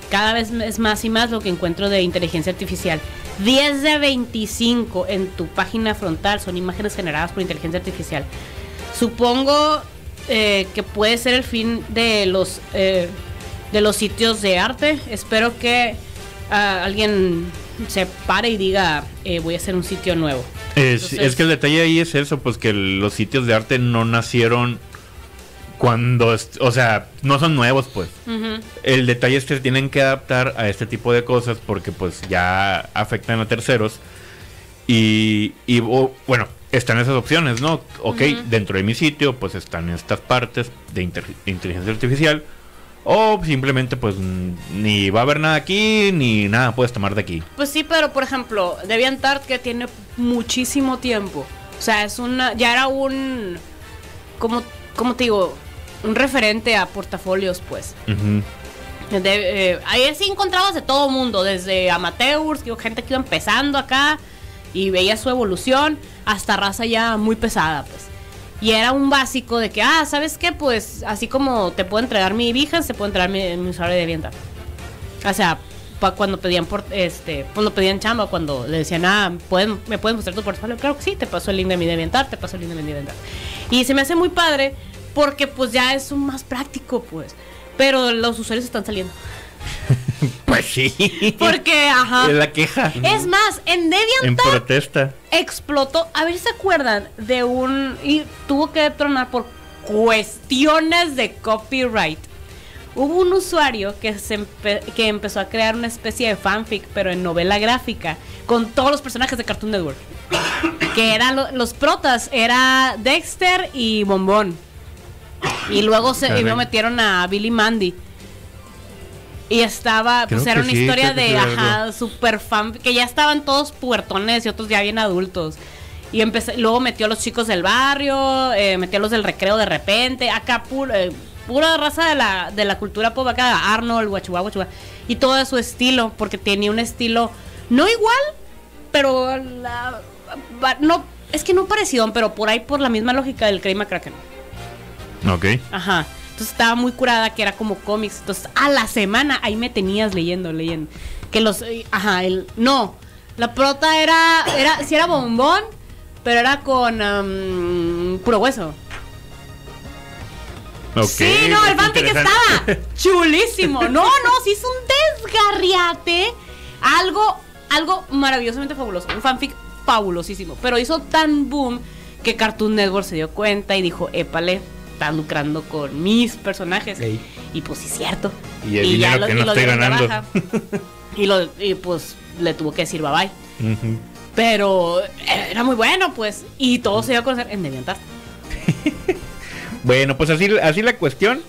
cada vez es más y más lo que encuentro de inteligencia artificial. 10 de 25 en tu página frontal son imágenes generadas por inteligencia artificial. Supongo eh, que puede ser el fin de los eh, de los sitios de arte. Espero que ah, alguien se pare y diga eh, voy a hacer un sitio nuevo. Es, es que el detalle ahí es eso, pues que los sitios de arte no nacieron cuando, o sea, no son nuevos, pues. El detalle es que se tienen que adaptar a este tipo de cosas porque, pues, ya afectan a terceros. Y, y bueno, están esas opciones, ¿no? Ok, dentro de mi sitio, pues están estas partes de inteligencia artificial. O simplemente, pues, ni va a haber nada aquí, ni nada puedes tomar de aquí. Pues sí, pero por ejemplo, DeviantArt que tiene muchísimo tiempo. O sea, es una. Ya era un. Como, como te digo, un referente a portafolios, pues. Eh, ahí sí encontrabas de todo mundo, desde amateurs, gente que iba empezando acá y veía su evolución, hasta raza ya muy pesada, pues. Y era un básico de que, ah, ¿sabes qué? Pues así como te puedo entregar mi Behance, se puede entregar mi, usuario de vivienda. O sea, cuando pedían por este, cuando pedían chamba, cuando le decían, ah, ¿pueden, ¿me pueden mostrar tu portafolio? Claro que sí, te paso el link de mi deviantar, te paso el link de mi deviantar. Y se me hace muy padre porque pues ya es un más práctico, pues. Pero los usuarios están saliendo. Pues sí. Porque, ajá. Es la queja. Es más, en En DeviantArt protesta. explotó. A ver si se acuerdan de un. Y tuvo que tronar por cuestiones de copyright. Hubo un usuario que, se empe- que empezó a crear una especie de fanfic, pero en novela gráfica, con todos los personajes de Cartoon Network. que eran lo- los protas, era Dexter y Bombón. Y luego se y luego metieron a Billy Mandy. Y estaba, pues era una sí, historia de, ajá, super fan, que ya estaban todos puertones y otros ya bien adultos. Y empecé, luego metió a los chicos del barrio, eh, metió a los del recreo de repente, acá puro, eh, pura raza de la, de la cultura pop, acá Arnold, Guachua, Guachua, y todo su estilo, porque tenía un estilo no igual, pero la- no, es que no parecido, pero por ahí por la misma lógica del Craig McCracken. Ok. Ajá. Entonces estaba muy curada, que era como cómics. Entonces, a la semana ahí me tenías leyendo, leyendo. Que los. eh, Ajá, el. No. La prota era. era sí era bombón, pero era con. am, puro hueso. Ok, sí, no, el fanfic estaba chulísimo. No, no, sí es un desgarriate. Algo, algo maravillosamente fabuloso. Un fanfic fabulosísimo. Pero hizo tan boom que Cartoon Network se dio cuenta y dijo, épale, están lucrando con mis personajes. Ey. Y pues sí es cierto. Y el dinero que no estoy ganando. baja. y, lo, y pues le tuvo que decir bye bye. Pero era muy bueno, pues. Y todo se dio a conocer en DeviantArt. Bueno, pues así, así la cuestión.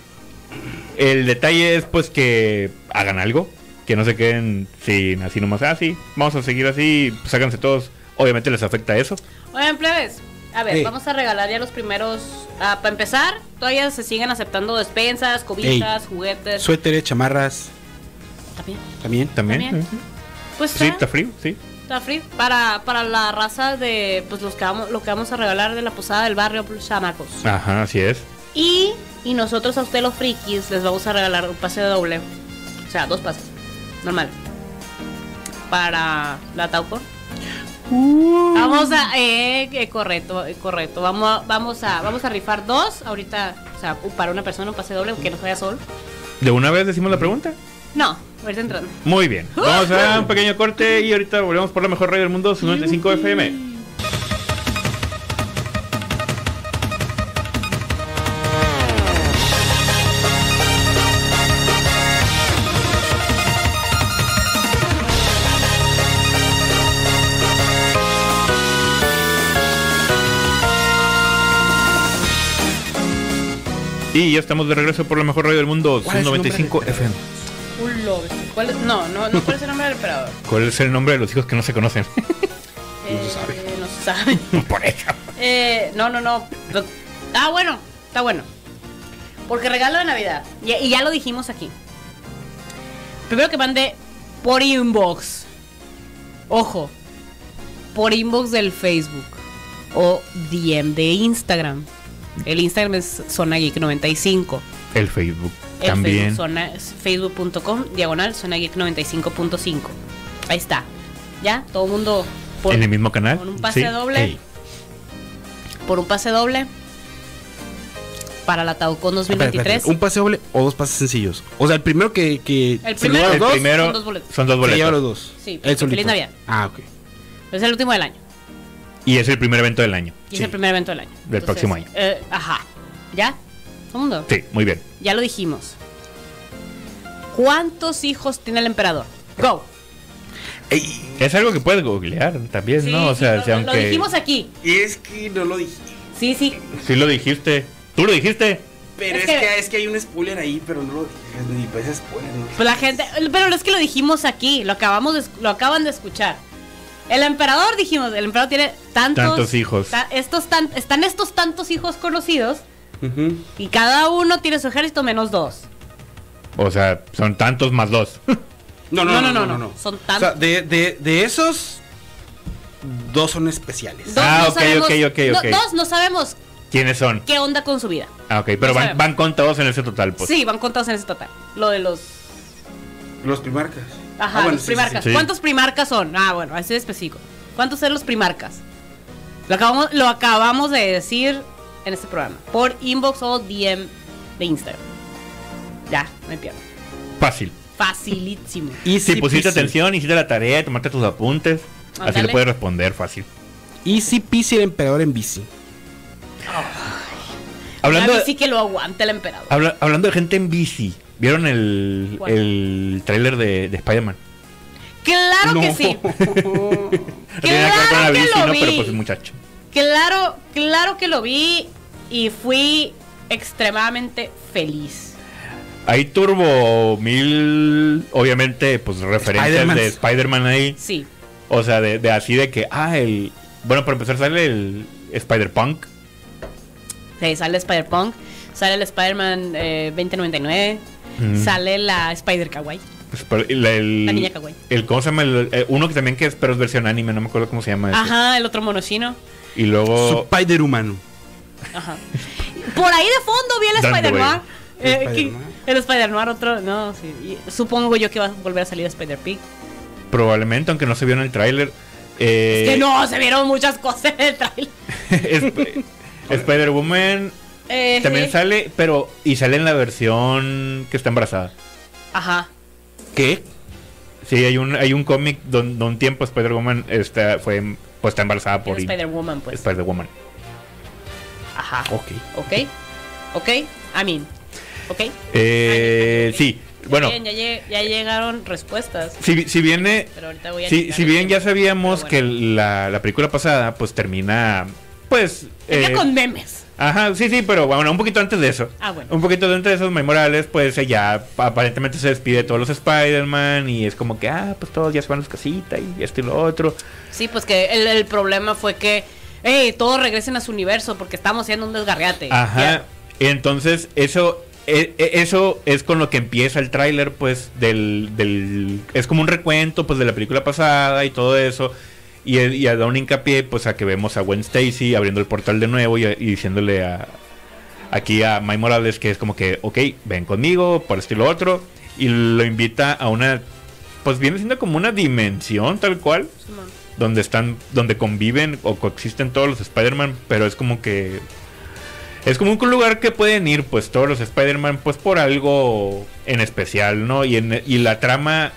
El detalle es pues que hagan algo. Que no se queden sin así nomás. Ah, sí, vamos a seguir así. Pues háganse todos. Obviamente les afecta eso. Oigan, plebes. A ver, Ey. vamos a regalar ya los primeros. ah, para empezar, todavía se siguen aceptando despensas, cobijas, juguetes. Suéteres, chamarras, También. también. También. También. Pues Sí, está, frío, sí. está free. Para, para la raza de pues los que vamos, lo que vamos a regalar de la posada del barrio, pues, chamacos. Ajá, así es. Y, y nosotros a ustedes los frikis les vamos a regalar un pase doble. O sea, dos pases. Normal. Para la Taucon. Vamos a, eh, eh, correcto, eh, correcto. Vamos a, vamos a, vamos a rifar dos ahorita, o sea, para una persona un pase doble que no se vaya solo. ¿De una vez decimos la pregunta? No, ahorita entrando. Muy bien. Vamos a un pequeño corte y ahorita volvemos por la mejor radio del mundo, su 95 FM. Y ya estamos de regreso por la mejor radio del mundo, ¿Cuál es su el nombre 95 del FM. ¿Cuál es? No, no, no, ¿cuál es el nombre del emperador? ¿Cuál es el nombre de los hijos que no se conocen? Eh, se sabe. No se sabe. por eso. Eh, no, no, no. Lo- Ah, bueno, está bueno. Porque regalo de Navidad. Y, y ya lo dijimos aquí. Primero que mande por inbox. Ojo. Por inbox del Facebook. O DM de Instagram. El Instagram es Zona Geek 95. El Facebook El también. Facebook.com diagonal Zona Geek 95.5. Ahí está. Ya, todo el mundo por, en el mismo canal. con un pase Sí. doble. Por un pase doble para la Taucon Espera, 2023. espera, ¿Un pase doble o dos pases sencillos? O sea, el primero que, que El primero- El dos, primero son dos boletos. son dos se lleva los boletos. dos. Sí, El Feliz. Navidad. Ah, ok. Es el último del año. Y es el primer evento del año. Y Sí. es el primer evento del año. Del próximo año. eh, ajá. ¿Ya? ¿Todo mundo? Sí, muy bien. Ya lo dijimos. ¿Cuántos hijos tiene el emperador? Go. Es algo que puedes googlear también, Sí, ¿no? O sí, sea, lo, si lo aunque dijimos aquí. Y es que no lo dije. Sí, sí. sí lo dijiste. ¿Tú lo dijiste? Pero Es es, que- que... es que hay un spoiler ahí, pero no lo dije. Ni pues es spoiler. ¿no? Pues la gente, pero es que lo dijimos aquí, lo acabamos de, lo acaban de escuchar. El emperador dijimos, el emperador tiene tantos, Tantos hijos. ta- estos tan, están estos tantos hijos conocidos y cada uno tiene su ejército menos dos. O sea, son tantos más dos. No, no, no, no, no, no. Son O sea, tantos. de, de, de esos, dos son especiales. Dos Ah, no ok, sabemos- ok, ok, no- ok. dos no sabemos ¿Quiénes son? qué onda con su vida. Ah, ok, pero No van, van contados en ese total, pues. sí, van contados en ese total. Lo de los Los primarcas. Ajá, Ah, bueno, los sí, primarcas. sí. Sí. ¿Cuántos primarcas son? Ah, bueno, así de específico. ¿Cuántos son los primarcas? Lo acabamos, lo acabamos de decir en este programa. Por inbox o DM de Instagram. Ya, me pierdo. Fácil. Facilísimo. sí. Si Easy pusiste peasy. atención, hiciste la tarea, tomaste tus apuntes, así le puedes responder fácil. Easy peasy el emperador en bici. Hablando, Hablando sí que lo aguante el emperador. habla- hablando de gente en bici, ¿vieron el, ¿Cuál? el tráiler de, de Spider-Man? Claro que No. sí. Que la Claro que bici, lo ¿no? Pero vi. pues el muchacho. Claro, claro que lo vi y fui extremadamente feliz. Hay Turbo Mil, obviamente, pues referencias de Spider-Man ahí. Sí. O sea, de, de así de que, ah, el. Bueno, para empezar sale el Spider-Punk. Sí, sale Spider-Punk, sale el Spider-Man eh, 2099, Mm. sale la el, el- La niña kawaii. el- ¿Cómo se llama? El- eh, uno que también que es, pero es versión anime, no me acuerdo cómo se llama. ese. Ajá, el otro monochino. Y luego. Spider humano. Ajá. Por ahí de fondo vi el Dando, Spider-Noir. güey. Eh, El Spider-Noir. el Spider-Noir, otro. No, sí. y supongo yo que va a volver a salir Spider-Pig. Probablemente, aunque no se vio en el tráiler. eh, que no, se vieron muchas cosas en el trailer. Sp- Spider-Woman Eh, también sí. sale, pero. Y sale en la versión que está embarazada. Ajá. ¿Qué? Sí, hay un, hay un cómic donde un tiempo Spider-Woman está, fue, pues, está embarazada por Spider-Woman, pues. Spider-Woman. Ajá. Ok. Ok. Ok. I mean. Ok. Eh, sí, bueno, bien, ya, ya llegaron respuestas. si, si viene, Pero ahorita voy a si, si bien ya sabíamos que la, la película pasada, pues termina, pues... Eh, con memes. Ajá, sí, sí, pero bueno, un poquito antes de eso. Ah, bueno. Un poquito antes de esos Miles Morales, pues eh, ya aparentemente se despide de todos los Spider-Man y es como que, ah, pues todos ya se van a su casita y esto y lo otro. Sí, pues que el, el problema fue que, hey, todos regresen a su universo porque estamos haciendo un desgarriate. Ajá. Ya. Entonces, eso e- e- eso es con lo que empieza el tráiler, pues, del, del... Es como un recuento, pues, de la película pasada y todo eso. Y, y da un hincapié, pues, a que vemos a Gwen Stacy abriendo el portal de nuevo y, y diciéndole a... Aquí a Mike Morales que es como que, ok, ven conmigo, por esto y lo otro. Y lo invita a una... Pues viene siendo como una dimensión tal cual donde están donde conviven o coexisten todos los Spider-Man, pero es como que es como un lugar que pueden ir pues todos los Spider-Man pues por algo en especial, ¿no? Y en y la trama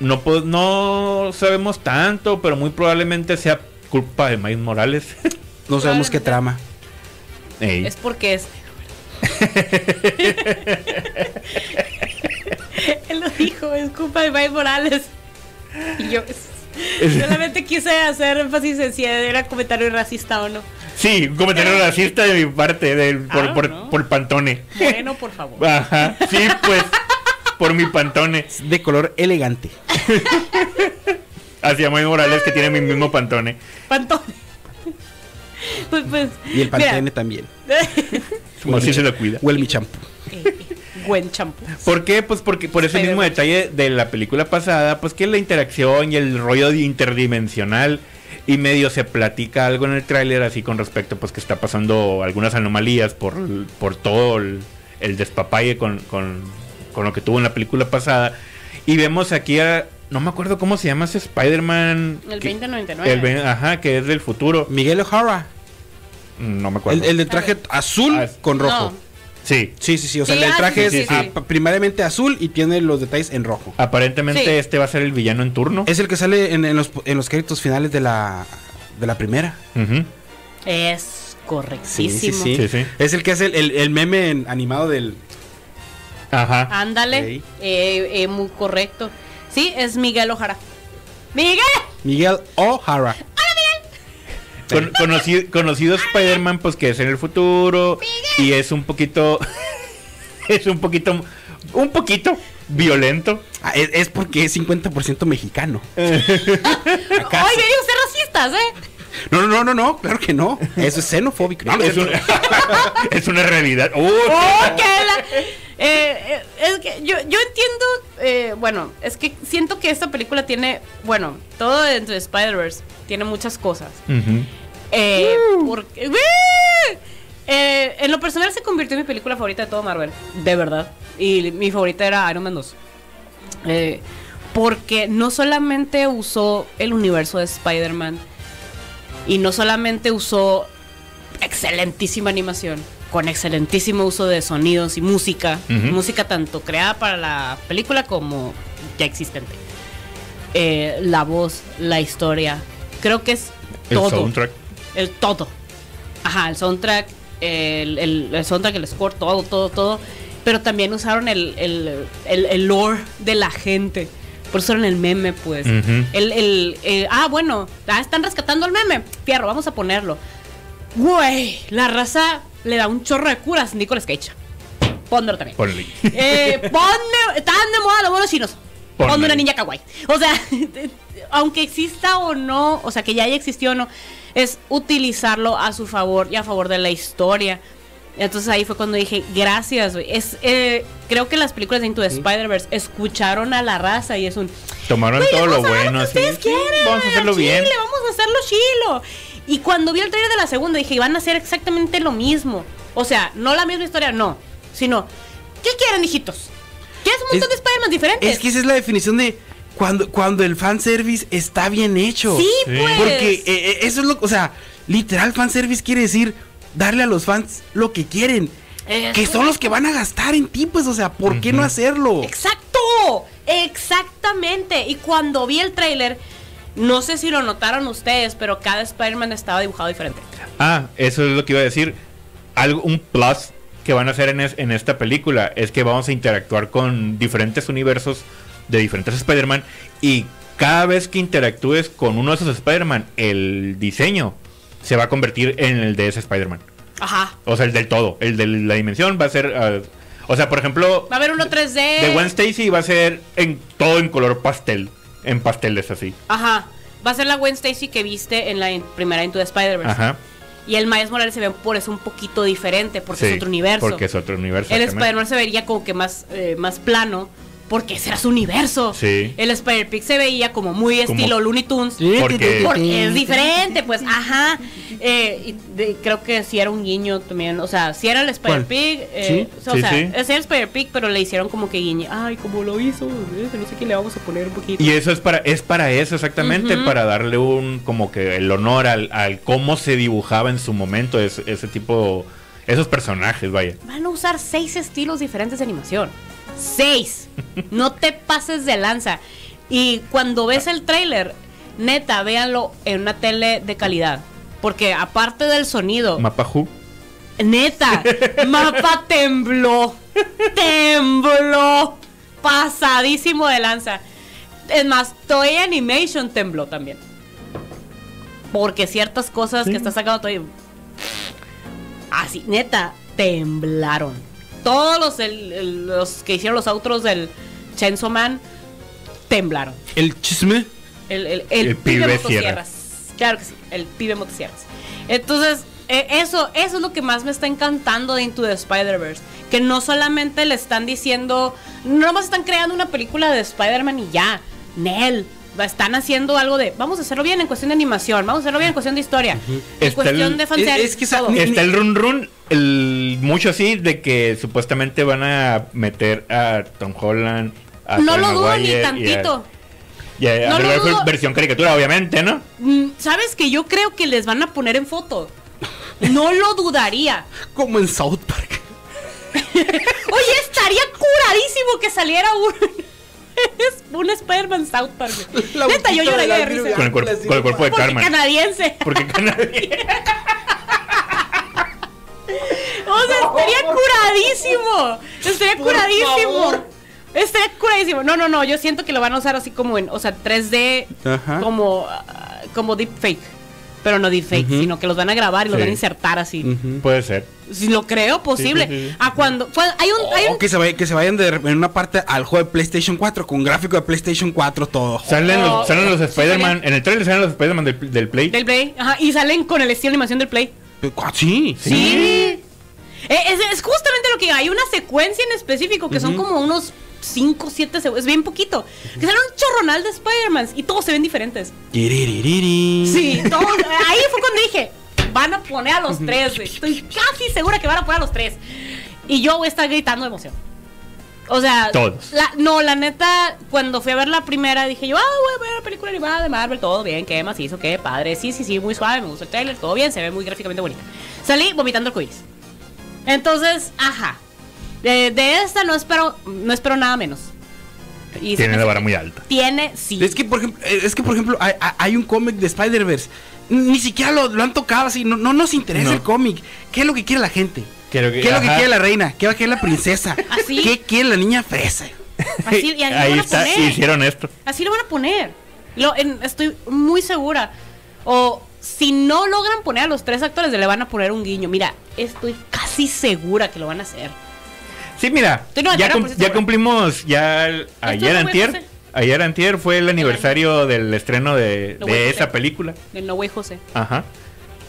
no po- no sabemos tanto, pero muy probablemente sea culpa de Miles Morales. No sabemos qué trama. Ey. Es porque es. Él lo dijo, es culpa de Mike Morales. Y yo solamente quise hacer énfasis en si era comentario racista o no. Sí, un comentario racista de mi parte del por, Ah, por, no. por Pantone. Bueno, por favor. Ajá. Sí, pues por mi Pantone. De color elegante. Hacia Miles Morales que tiene mi mismo Pantone. Pantone. Pues, pues, Y el pantene mira. también. Como si se lo cuida. Huele mi champú. Eh, eh, Buen champú. ¿Por qué? Pues porque por ese mismo detalle de la película pasada, pues que la interacción y el rollo de interdimensional y medio se platica algo en el tráiler así con respecto pues que está pasando algunas anomalías por, por todo el, el despapalle con, con, con lo que tuvo en la película pasada. Y vemos aquí a... No me acuerdo cómo se llama ese Spider-Man. El que- 2099. el ve- ajá, que es del futuro. Miguel O'Hara. No me acuerdo. El, el de traje azul Ah, con rojo. No. Sí. Sí, sí, sí. O sea, Sí, el ah, traje sí, es sí, sí. pa- primariamente azul y tiene los detalles en rojo. Aparentemente Sí. este va a ser el villano en turno. Es el que sale en, en los, en los créditos finales de la, de la primera. Ujú. Es correctísimo. Sí, sí, Sí, sí. Es el que hace el, el- el meme en- animado del. Ajá. Ándale. Ok. Eh, eh, muy correcto. Sí, es Miguel Ojara. ¡Miguel! Miguel O'Hara. Con- conocido, conocido Spider-Man, pues que es en el futuro. Y es un poquito. es un poquito. Un poquito violento. Ah, es, es porque es 50% mexicano. ¿Acaso? Oye, ustedes racistas, ¿eh? No, no, no, no, no, claro que no. Eso es xenofóbico. No, no, Es, un- es una realidad. ¡Uh! ¡Oh, qué la- Eh, eh, es que yo, yo entiendo, eh, bueno, es que siento que esta película tiene, bueno, todo dentro de Spider-Verse tiene muchas cosas. Eh. Eh, en lo personal se convirtió en mi película favorita de todo Marvel, de verdad. Y mi favorita era Iron Man 2. Eh, porque no solamente usó el universo de Spider-Man y no solamente usó excelentísima animación, con excelentísimo uso de sonidos y música, música tanto creada para la película como ya existente. Eh, la voz, la historia, creo que es El todo. soundtrack. El todo. Ajá, el soundtrack, el, el, el soundtrack, el score, todo, todo, todo. Pero también usaron el, el, el, el lore de la gente. Por eso usaron el meme, pues. El, el, eh, ah, bueno, ah, están rescatando el meme. Fierro, vamos a ponerlo. Güey, la raza le da un chorro de curas. Nicolas Cage. Póndelo también. Ponle. Eh, ponme, están de moda los buenos chinos. Ponme. Ponme una niña kawaii. O sea, aunque exista o no, o sea, que ya haya existido o no, es utilizarlo a su favor y a favor de la historia. Entonces ahí fue cuando dije, gracias, güey. Es, eh, creo que las películas de Into the Spider-Verse escucharon a la raza y es un... Tomaron "Güey, todo lo bueno. que así, ustedes sí, quieren, Vamos a hacerlo al bien. chile, vamos a hacerlo chilo. Y cuando vi el trailer de la segunda dije, van a hacer exactamente lo mismo. O sea, no la misma historia, no. Sino, ¿qué quieren, hijitos? ¿Quieres un montón Es- de Spider-Man diferentes? Es que esa es la definición de cuando, cuando el fanservice está bien hecho. Sí, Sí. pues. Porque eh, eh, eso es lo, o sea, literal fanservice quiere decir darle a los fans lo que quieren. Que son los que van a gastar en ti, pues, o sea, ¿por qué no hacerlo? Exacto, exactamente. Y cuando vi el tráiler, no sé si lo notaron ustedes, pero cada Spider-Man estaba dibujado diferente. Ah, eso es lo que iba a decir. Algo, un plus que van a hacer en, es- en esta película es que vamos a interactuar con diferentes universos de diferentes Spider-Man y cada vez que interactúes con uno de esos Spider-Man, el diseño se va a convertir en el de ese Spider-Man. Ajá. O sea, el del todo. El de la dimensión va a ser... ah, o sea, por ejemplo... Va a haber uno 3D. De Gwen Stacy va a ser en todo en color pastel. En pasteles así. Ajá. Va a ser la Gwen Stacy que viste en la primera Into the Spider-Verse. Ajá. Y el Miles Morales se ve por eso un poquito diferente, porque Sí, es otro universo. Porque es otro universo. El. Spider-Man se vería como que más, eh, más plano, porque ese era su universo. Sí. El Spider-Pig se veía como muy Como- estilo Looney Tunes. Porque- Porque es diferente, pues, ajá. Eh, y de- creo que sí era un guiño también. O sea, si era el Spider-Pig. eh, ¿Sí? O Sí, sea, sí. era el Spider-Pig, pero le hicieron como que guiño. Ay, como lo hizo. eh, No sé qué le vamos a poner un poquito. Y eso es para, es para eso exactamente, para darle un, como que el honor al, al cómo se dibujaba en su momento ese, ese tipo, esos personajes, vaya. Van a usar seis estilos diferentes de animación. Seis. no te pases de lanza. Y cuando ves el tráiler, neta, véanlo en una tele de calidad. Porque aparte del sonido, Mapa Who. neta, mapa tembló. Tembló. Pasadísimo de lanza. Es más, Toei Animation tembló también. Porque ciertas cosas que está sacando Toei. Así, neta, temblaron. Todos los, el- el- los que hicieron los outros del Chainsaw Man temblaron. El chisme. El, el, el El pibe, pibe motosierras. Claro que sí, el pibe motosierras. Entonces, eh, eso, eso es lo que más me está encantando de Into the Spider-Verse. Que no solamente le están diciendo, no más están creando una película de Spider-Man y ya. Nel. Están haciendo algo de, vamos a hacerlo bien en cuestión de animación, vamos a hacerlo bien en cuestión de historia, en Está cuestión el- de fanservice, es- es que esa- Está el run run, el, mucho así de que supuestamente van a meter a Tom Holland. A No lo dudo ni Maguire y a- tantito. Y a, No a lo ver, dudo. versión caricatura, obviamente, ¿no? Mm, ¿Sabes que yo creo que les van a poner en foto? No lo dudaría. Como en South Park. Oye, estaría curadísimo que saliera un, es un Spider-Man South Park. Neta, yo lloraría de risa. Con el, cuerpo, con el cuerpo de Porque Carmen. canadiense. Porque canadiense. O sea, estaría curadísimo. Estaría Por curadísimo. favor. Estaría curadísimo. No, no, no. Yo siento que lo van a usar así como en, o sea, 3D, Ajá. como, ah, como deepfake. Pero no deepfake, Ujú. sino que los van a grabar y los Sí. van a insertar así. Puede ser. Si lo creo posible. Sí, sí, sí. A cuando, cuando- hay un, hay O un que se, vaya- que se vayan de, en una parte al juego de PlayStation 4 con gráfico de PlayStation 4 todo. Salen, los, salen los Spider-Man. En el trailer salen los Spider-Man del, del Play. del Play, ajá, y salen con el estilo de animación del Play. Ah, sí. Sí. Eh, Es, es justamente lo que hay una secuencia en específico que son como unos 5, 7 segundos, es bien poquito. Que salen un chorronal de Spider-Man y todos se ven diferentes. Sí, todos. ahí fue cuando dije, van a poner a los tres, güey. Estoy casi segura que van a poner a los tres. Y yo voy a estar gritando de emoción. O sea, Todos. La, no, la neta, cuando fui a ver la primera, dije yo, ah, voy a ver la película animada de Marvel, todo bien, qué más hizo, qué padre. Sí, sí, sí, muy suave, me gustó el trailer, todo bien, se ve muy gráficamente bonita. Salí vomitando el quiz. Entonces, ajá. De, de esta no espero, no espero nada menos. Y Tiene la vara muy alta. Tiene, sí. Es que, por ejemplo, eh, es que, por ejemplo hay, un cómic de Spider-Verse. Ni siquiera lo, lo han tocado así. No, no nos interesa No. el cómic. ¿Qué es lo que quiere la gente? Quiero que- ¿Qué es lo que quiere la reina? ¿Qué quiere la princesa? Así. ¿Qué quiere la niña fresa? Así, y así lo Ahí van a está, poner. hicieron esto. Así lo van a poner. Lo, en- estoy muy segura. O si no logran poner a los tres actores, le van a poner un guiño. Mira, estoy casi segura que lo van a hacer. Sí, mira, ya, 99% cum- ya cumplimos ya ayer antier. Ayer antier fue el aniversario del estreno de, No, de esa José. película. De No Way José. Ajá.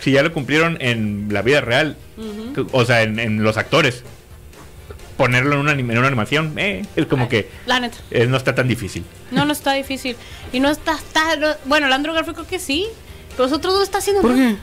Sí, ya lo cumplieron en la vida real. O sea, en, en los actores. Ponerlo en una, en una animación, eh, es como que La neta. eh, no está tan difícil. No, no está difícil. Y no está. está no- bueno, el Andrew Garfield creo que sí. Pero los otros dos está haciendo. ¿Por nada. qué?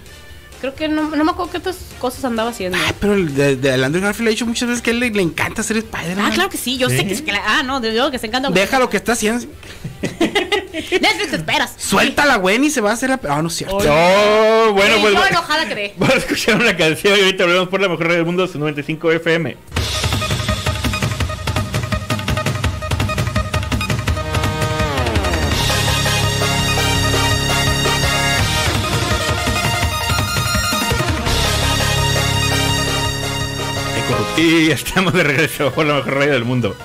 Creo que no, no me acuerdo qué otras cosas andaba haciendo. Ah, pero el de, de el Andrew Garfield ha dicho muchas veces que a él le, le encanta ser Spider-Man. Ah, claro que sí. Yo sé que, que la- Ah, no, de que se encanta. Deja lo que está haciendo. Netflix te esperas. Suelta la Gwen y se va a hacer la. Ah, no es cierto. Oh, bueno, Sí, pues yo enojada quedé. vamos a escuchar una canción y ahorita volvemos por la mejor radio del mundo, su 95 FM. Y estamos de regreso por la mejor radio del mundo.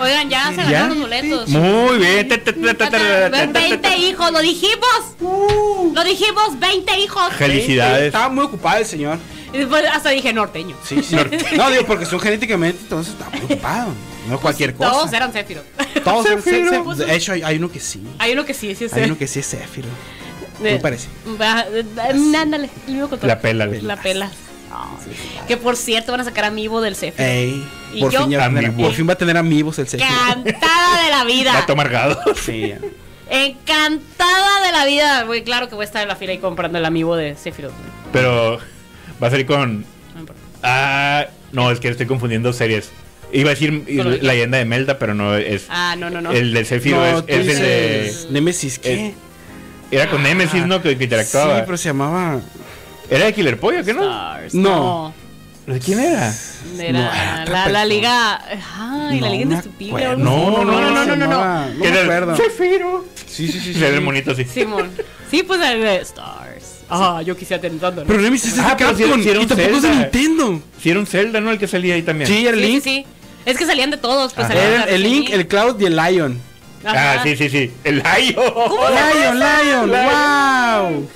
Oigan, ya se ganaron los boletos. Muy bien. Ta, ta, ta, ta, ta, ta, ta, ta, 20 hijos, lo dijimos. Lo dijimos, 20 hijos. Felicidades. Estaba muy ocupado el señor. Y después hasta dije norteño. Sí, sí. No, digo, porque son genéticamente, entonces está muy ocupado. No cualquier cosa. Todos eran Zephyro. Todos eran. Zéfiro. De hecho, hay, hay uno que sí. Hay uno que sí, sí es Hay uno que sí es Zéfiro. me parece. Va, eh, eh, Ándale, el mismo control. La pela. La pela. Que por cierto van a sacar amiibo del Zephyro. Ey, Y por, yo- fin ya va a tener, Amiibo. por fin va a tener amigos el Zéfiro. Encantada de la vida. Vato amargado. Sí. Encantada de la vida. Güey, claro que voy a estar en la fila ahí comprando el amiibo de Zephyro. Pero va a salir con. No importa. Ah, no, es que estoy confundiendo series. Iba a decir la leyenda de Melda, pero no es. Ah, no, no, no. El del Zephyro No, es, el de. Nemesis, ¿qué? es- Era con Nemesis, ¿no? Que, que interactuaba. Sí, pero se llamaba. Era de Killer Pollo, ¿qué no? Stars, No. ¿De quién era? Era No, era otra la, la liga. Ay, la No liga indestructible. No, no, no, no, no, no, no. No Que era. Zephyro. Sí, sí, sí. Se ve sí. el monito así. Simón. Sí, pues el de Stars. Ah, yo quisiera tener tanto. ¿no? Pero Nemesis es de Ah, Capcom y tampoco es de Zelda. Nintendo. Sí, era un Zelda, ¿no? El que salía ahí también. Sí, el sí, sí, Link. sí. Es que salían de todos. Pues, Era de el Link, el Cloud y el Lion. Ajá. Ah, sí, sí, sí. El Layo. Lion, Lion, wow.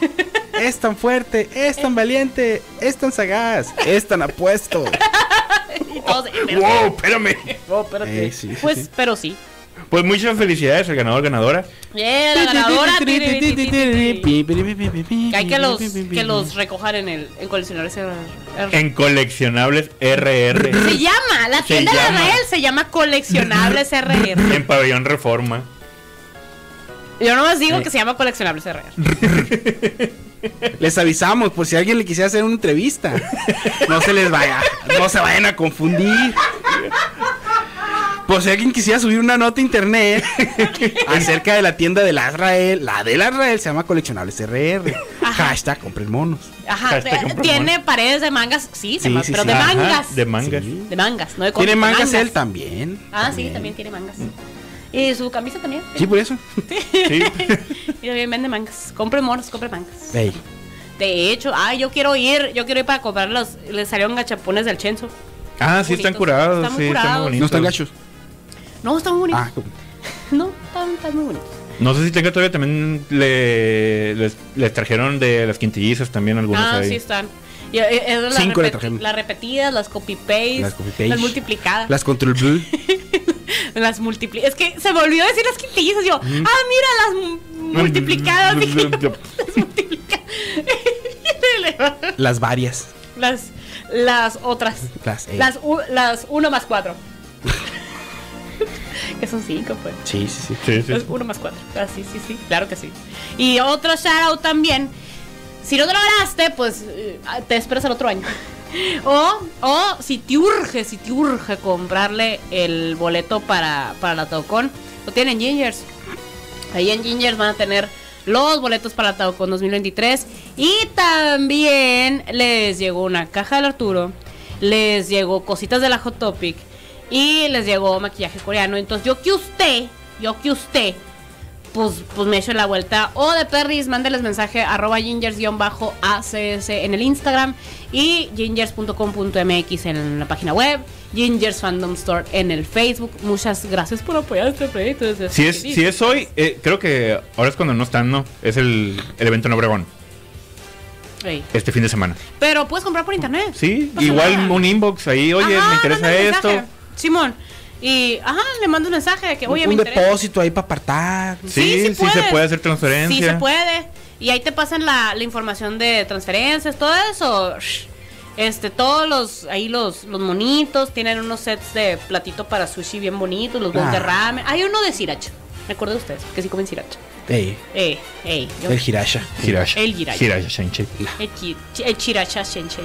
Es tan fuerte, es tan valiente, es tan sagaz, es tan apuesto. Y todos, pero- Wow, espérame. Espérate. Eh, sí, pues, sí. pero sí. Pues muchas felicidades al ganador, ganadora. Yeah, la. Que hay que los, que los recojan en el en coleccionadores RR. En coleccionables RR. Se llama, la tienda de. Israel se llama Coleccionables RR. En Pabellón Reforma. Yo nomás digo Eh. que se llama Coleccionables RR. Les avisamos por si alguien le quisiera hacer una entrevista. No se les vaya, no se vayan a confundir. Por si alguien quisiera subir una nota a internet acerca de la tienda de la Israel, la de la Israel se llama Coleccionables RR. Ajá. Hashtag compren monos. Ajá, Hashtag tiene paredes de mangas, sí, se Sí, llama, sí, pero sí. de Ajá, mangas. De mangas. Sí. De mangas, no de Tiene mangas él también. Ah, sí, también tiene mangas. Y su camisa también. Sí, por eso. Sí. Y también vende mangas. Compre monos, compre mangas. Ey. De hecho, ay, yo quiero ir, yo quiero ir para comprar los, le salieron gachapones del Chenzo. Ah, sí, están curados. Están muy sí, están curados. muy bonitos. No están gachos. No, están muy bonitos. Ah, No, están, están muy bonitos. No sé si tenga todavía también le, les, les trajeron de las quintillizas también algunos Ah, ahí. sí están. Y, eh, las, Cinco le repeti- trajeron. las repetidas, las copy paste, Las copy-paste. las multiplicadas, Las control blue. las multipli Es que se me olvidó decir las quintillizas. Yo, ah, mira las mu- multiplicadas. dije, las multiplicadas. Las varias. las, las otras. Las, ey. Las, u- las 1 más 4. que son 5, pues. Sí, sí, sí. Sí, sí. Es 1 más 4. Ah, sí, sí, sí. Claro que sí. Y otro shout out también. Si no te lo ganaste, pues eh, te esperas al otro año. O, o si te urge, si te urge comprarle el boleto para, para la Taucon, lo tienen Gingers. Ahí en Gingers van a tener los boletos para la Taucon 2023. Y también les llegó una caja del Arturo. Les llegó cositas de la Hot Topic. Y les llegó maquillaje coreano. Entonces yo que usted, yo que usted pues, pues me echo la vuelta. O de Perris, mándeles mensaje arroba gingers-acs en el Instagram y gingers.com.mx en la página web. Gingers Fandom Store en el Facebook. Muchas gracias por apoyar este proyecto. Si es, si es hoy, eh, creo que ahora es cuando no están, ¿no? Es el, el evento en Obregón. Este fin de semana. Pero puedes comprar por internet. Sí, igual un inbox ahí, oye, me interesa esto. Simón. Y, ajá, le mando un mensaje de que, oye, un, un depósito ahí para apartar. Sí, sí, se puede hacer transferencia. Sí se puede. Y ahí te pasan la, la información de transferencias, todo eso. Este, todos los, ahí los, los monitos tienen unos sets de platito para sushi bien bonitos, los bowls de ah. ramen. Hay uno de sriracha. Me acuerdo de ustedes, que sí comen sriracha. Ey. Ey, ey. El hirasha. Hirasha. El hirasha. Hirasha shenchei. El, el chiracha shenchei.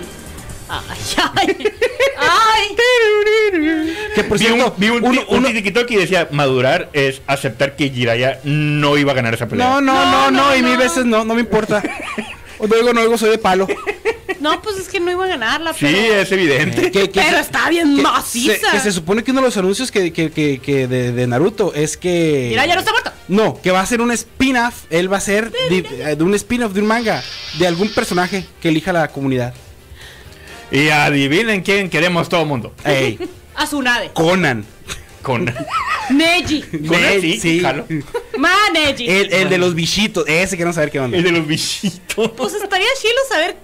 Ay, ay. ay. Que por vi un, vi un, un, y decía, madurar es aceptar que Jiraya no iba a ganar esa pelea. No, no, no, no, y mil veces no, no me importa. O no digo, no digo, soy de palo. No, pues es que no iba a ganarla. Sí, es evidente. pero está bien maciza. que se supone que uno de los anuncios que, que, que, de, de, Naruto es que. Mira, ya no está muerto. No, que va a ser un spin-off. Él va a ser de, de un spin-off de un manga. De algún personaje que elija la comunidad. Y adivinen quién queremos todo el mundo. Ey. Azunade. Conan. Conan. Neji. Conan, sí. sí. Ma Neji. El, el de los bichitos. Ese quiero saber qué onda. El de los bichitos. Pues estaría chido saber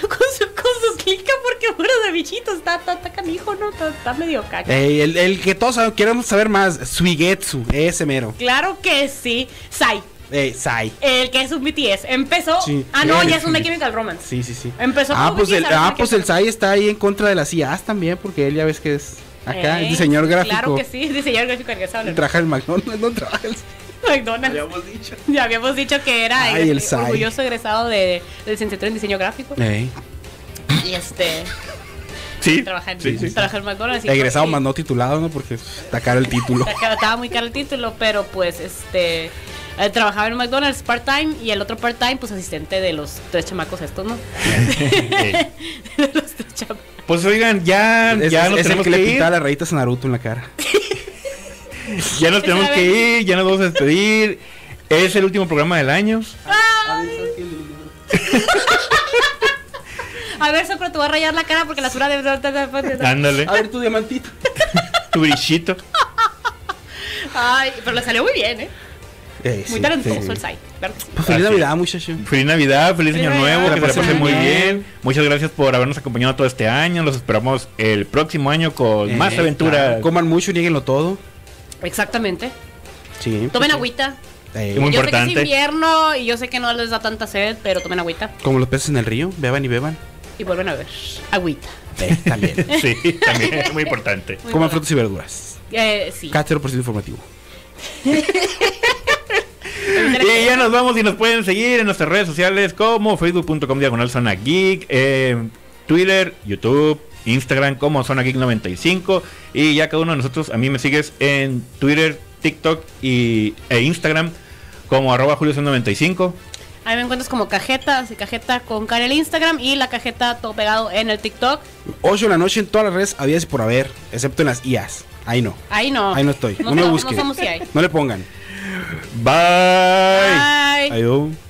con su, con su clica porque bueno de bichitos está, está, está canijo, ¿no? Está, está medio caca. Ey, el, el, que todos queremos saber más, Suigetsu, ese mero. Claro que sí. Sai. Eh, Sai. El que es un BTS. Empezó. Ah, no, ya es un My Chemical Romance. Sí, sí, sí. Empezó ah, pues el, ah, pues el Sai está ahí en contra de las IAs también, porque él ya ves que es acá, el diseñador gráfico. Claro que sí, diseñador gráfico egresado. Trabaja el McDonald's, no trabaja el McDonald's. Ya habíamos dicho. Ya habíamos dicho que era Ay, el orgulloso egresado de, de licenciatura en diseño gráfico. Ey. Y este. Sí, trabaja en, sí, sí. trabaja en McDonald's. Egresado más no titulado, ¿no? Porque está caro el título. Estaba muy caro el título, pero pues este. Eh, trabajaba en McDonald's part-time y el otro part-time, pues asistente de los tres chamacos estos, ¿no? de los tres chamacos. Pues oigan, ya, es, ya es, nos es tenemos el que, que le ir. pinta las rayitas a Naruto en la cara. ya nos tenemos que ir, ya nos vamos a despedir. Es el último programa del año. A ver, Socro, te voy a rayar la cara porque la sura de... Ándale. A ver tu diamantito. tu brillito. Ay, pero le salió muy bien, ¿eh? Eh, Muy sí, talentoso sí. el que sí. Pues feliz Navidad, muchacho. Feliz Navidad, feliz Feliz Año Navidad, Nuevo, que se la pasen muy bien. bien. Muchas gracias por habernos acompañado todo este año. Los esperamos el próximo año con más aventuras. claro. Coman mucho, nieguenlo todo. Exactamente. Sí. Tomen agüita. Eh, Muy yo sé que importante. es invierno y yo sé que no les da tanta sed, pero tomen agüita como los peces en el río, beban y beban. y vuelven a ver. Agüita. Eh, también. Sí, también es muy importante. Muy Coman bueno. frutas y verduras. Eh, sí. Cada 0% informativo. Y ya nos vamos y nos pueden seguir en nuestras redes sociales como facebook.com diagonal zona geek, eh, Twitter, YouTube, Instagram como zona geek 95 y ya cada uno de nosotros, a mí me sigues en Twitter, TikTok y, e Instagram como arroba julio 95 Ahí me encuentras como cajeta, así cajeta con cara en el Instagram y la cajeta todo pegado en el TikTok. 8 de la noche en todas las redes, había y por haber, excepto en las IAs. Ahí no. Ahí no. Ahí no estoy. No, No, me busquen. No le pongan. Bye. Bye. Adiós.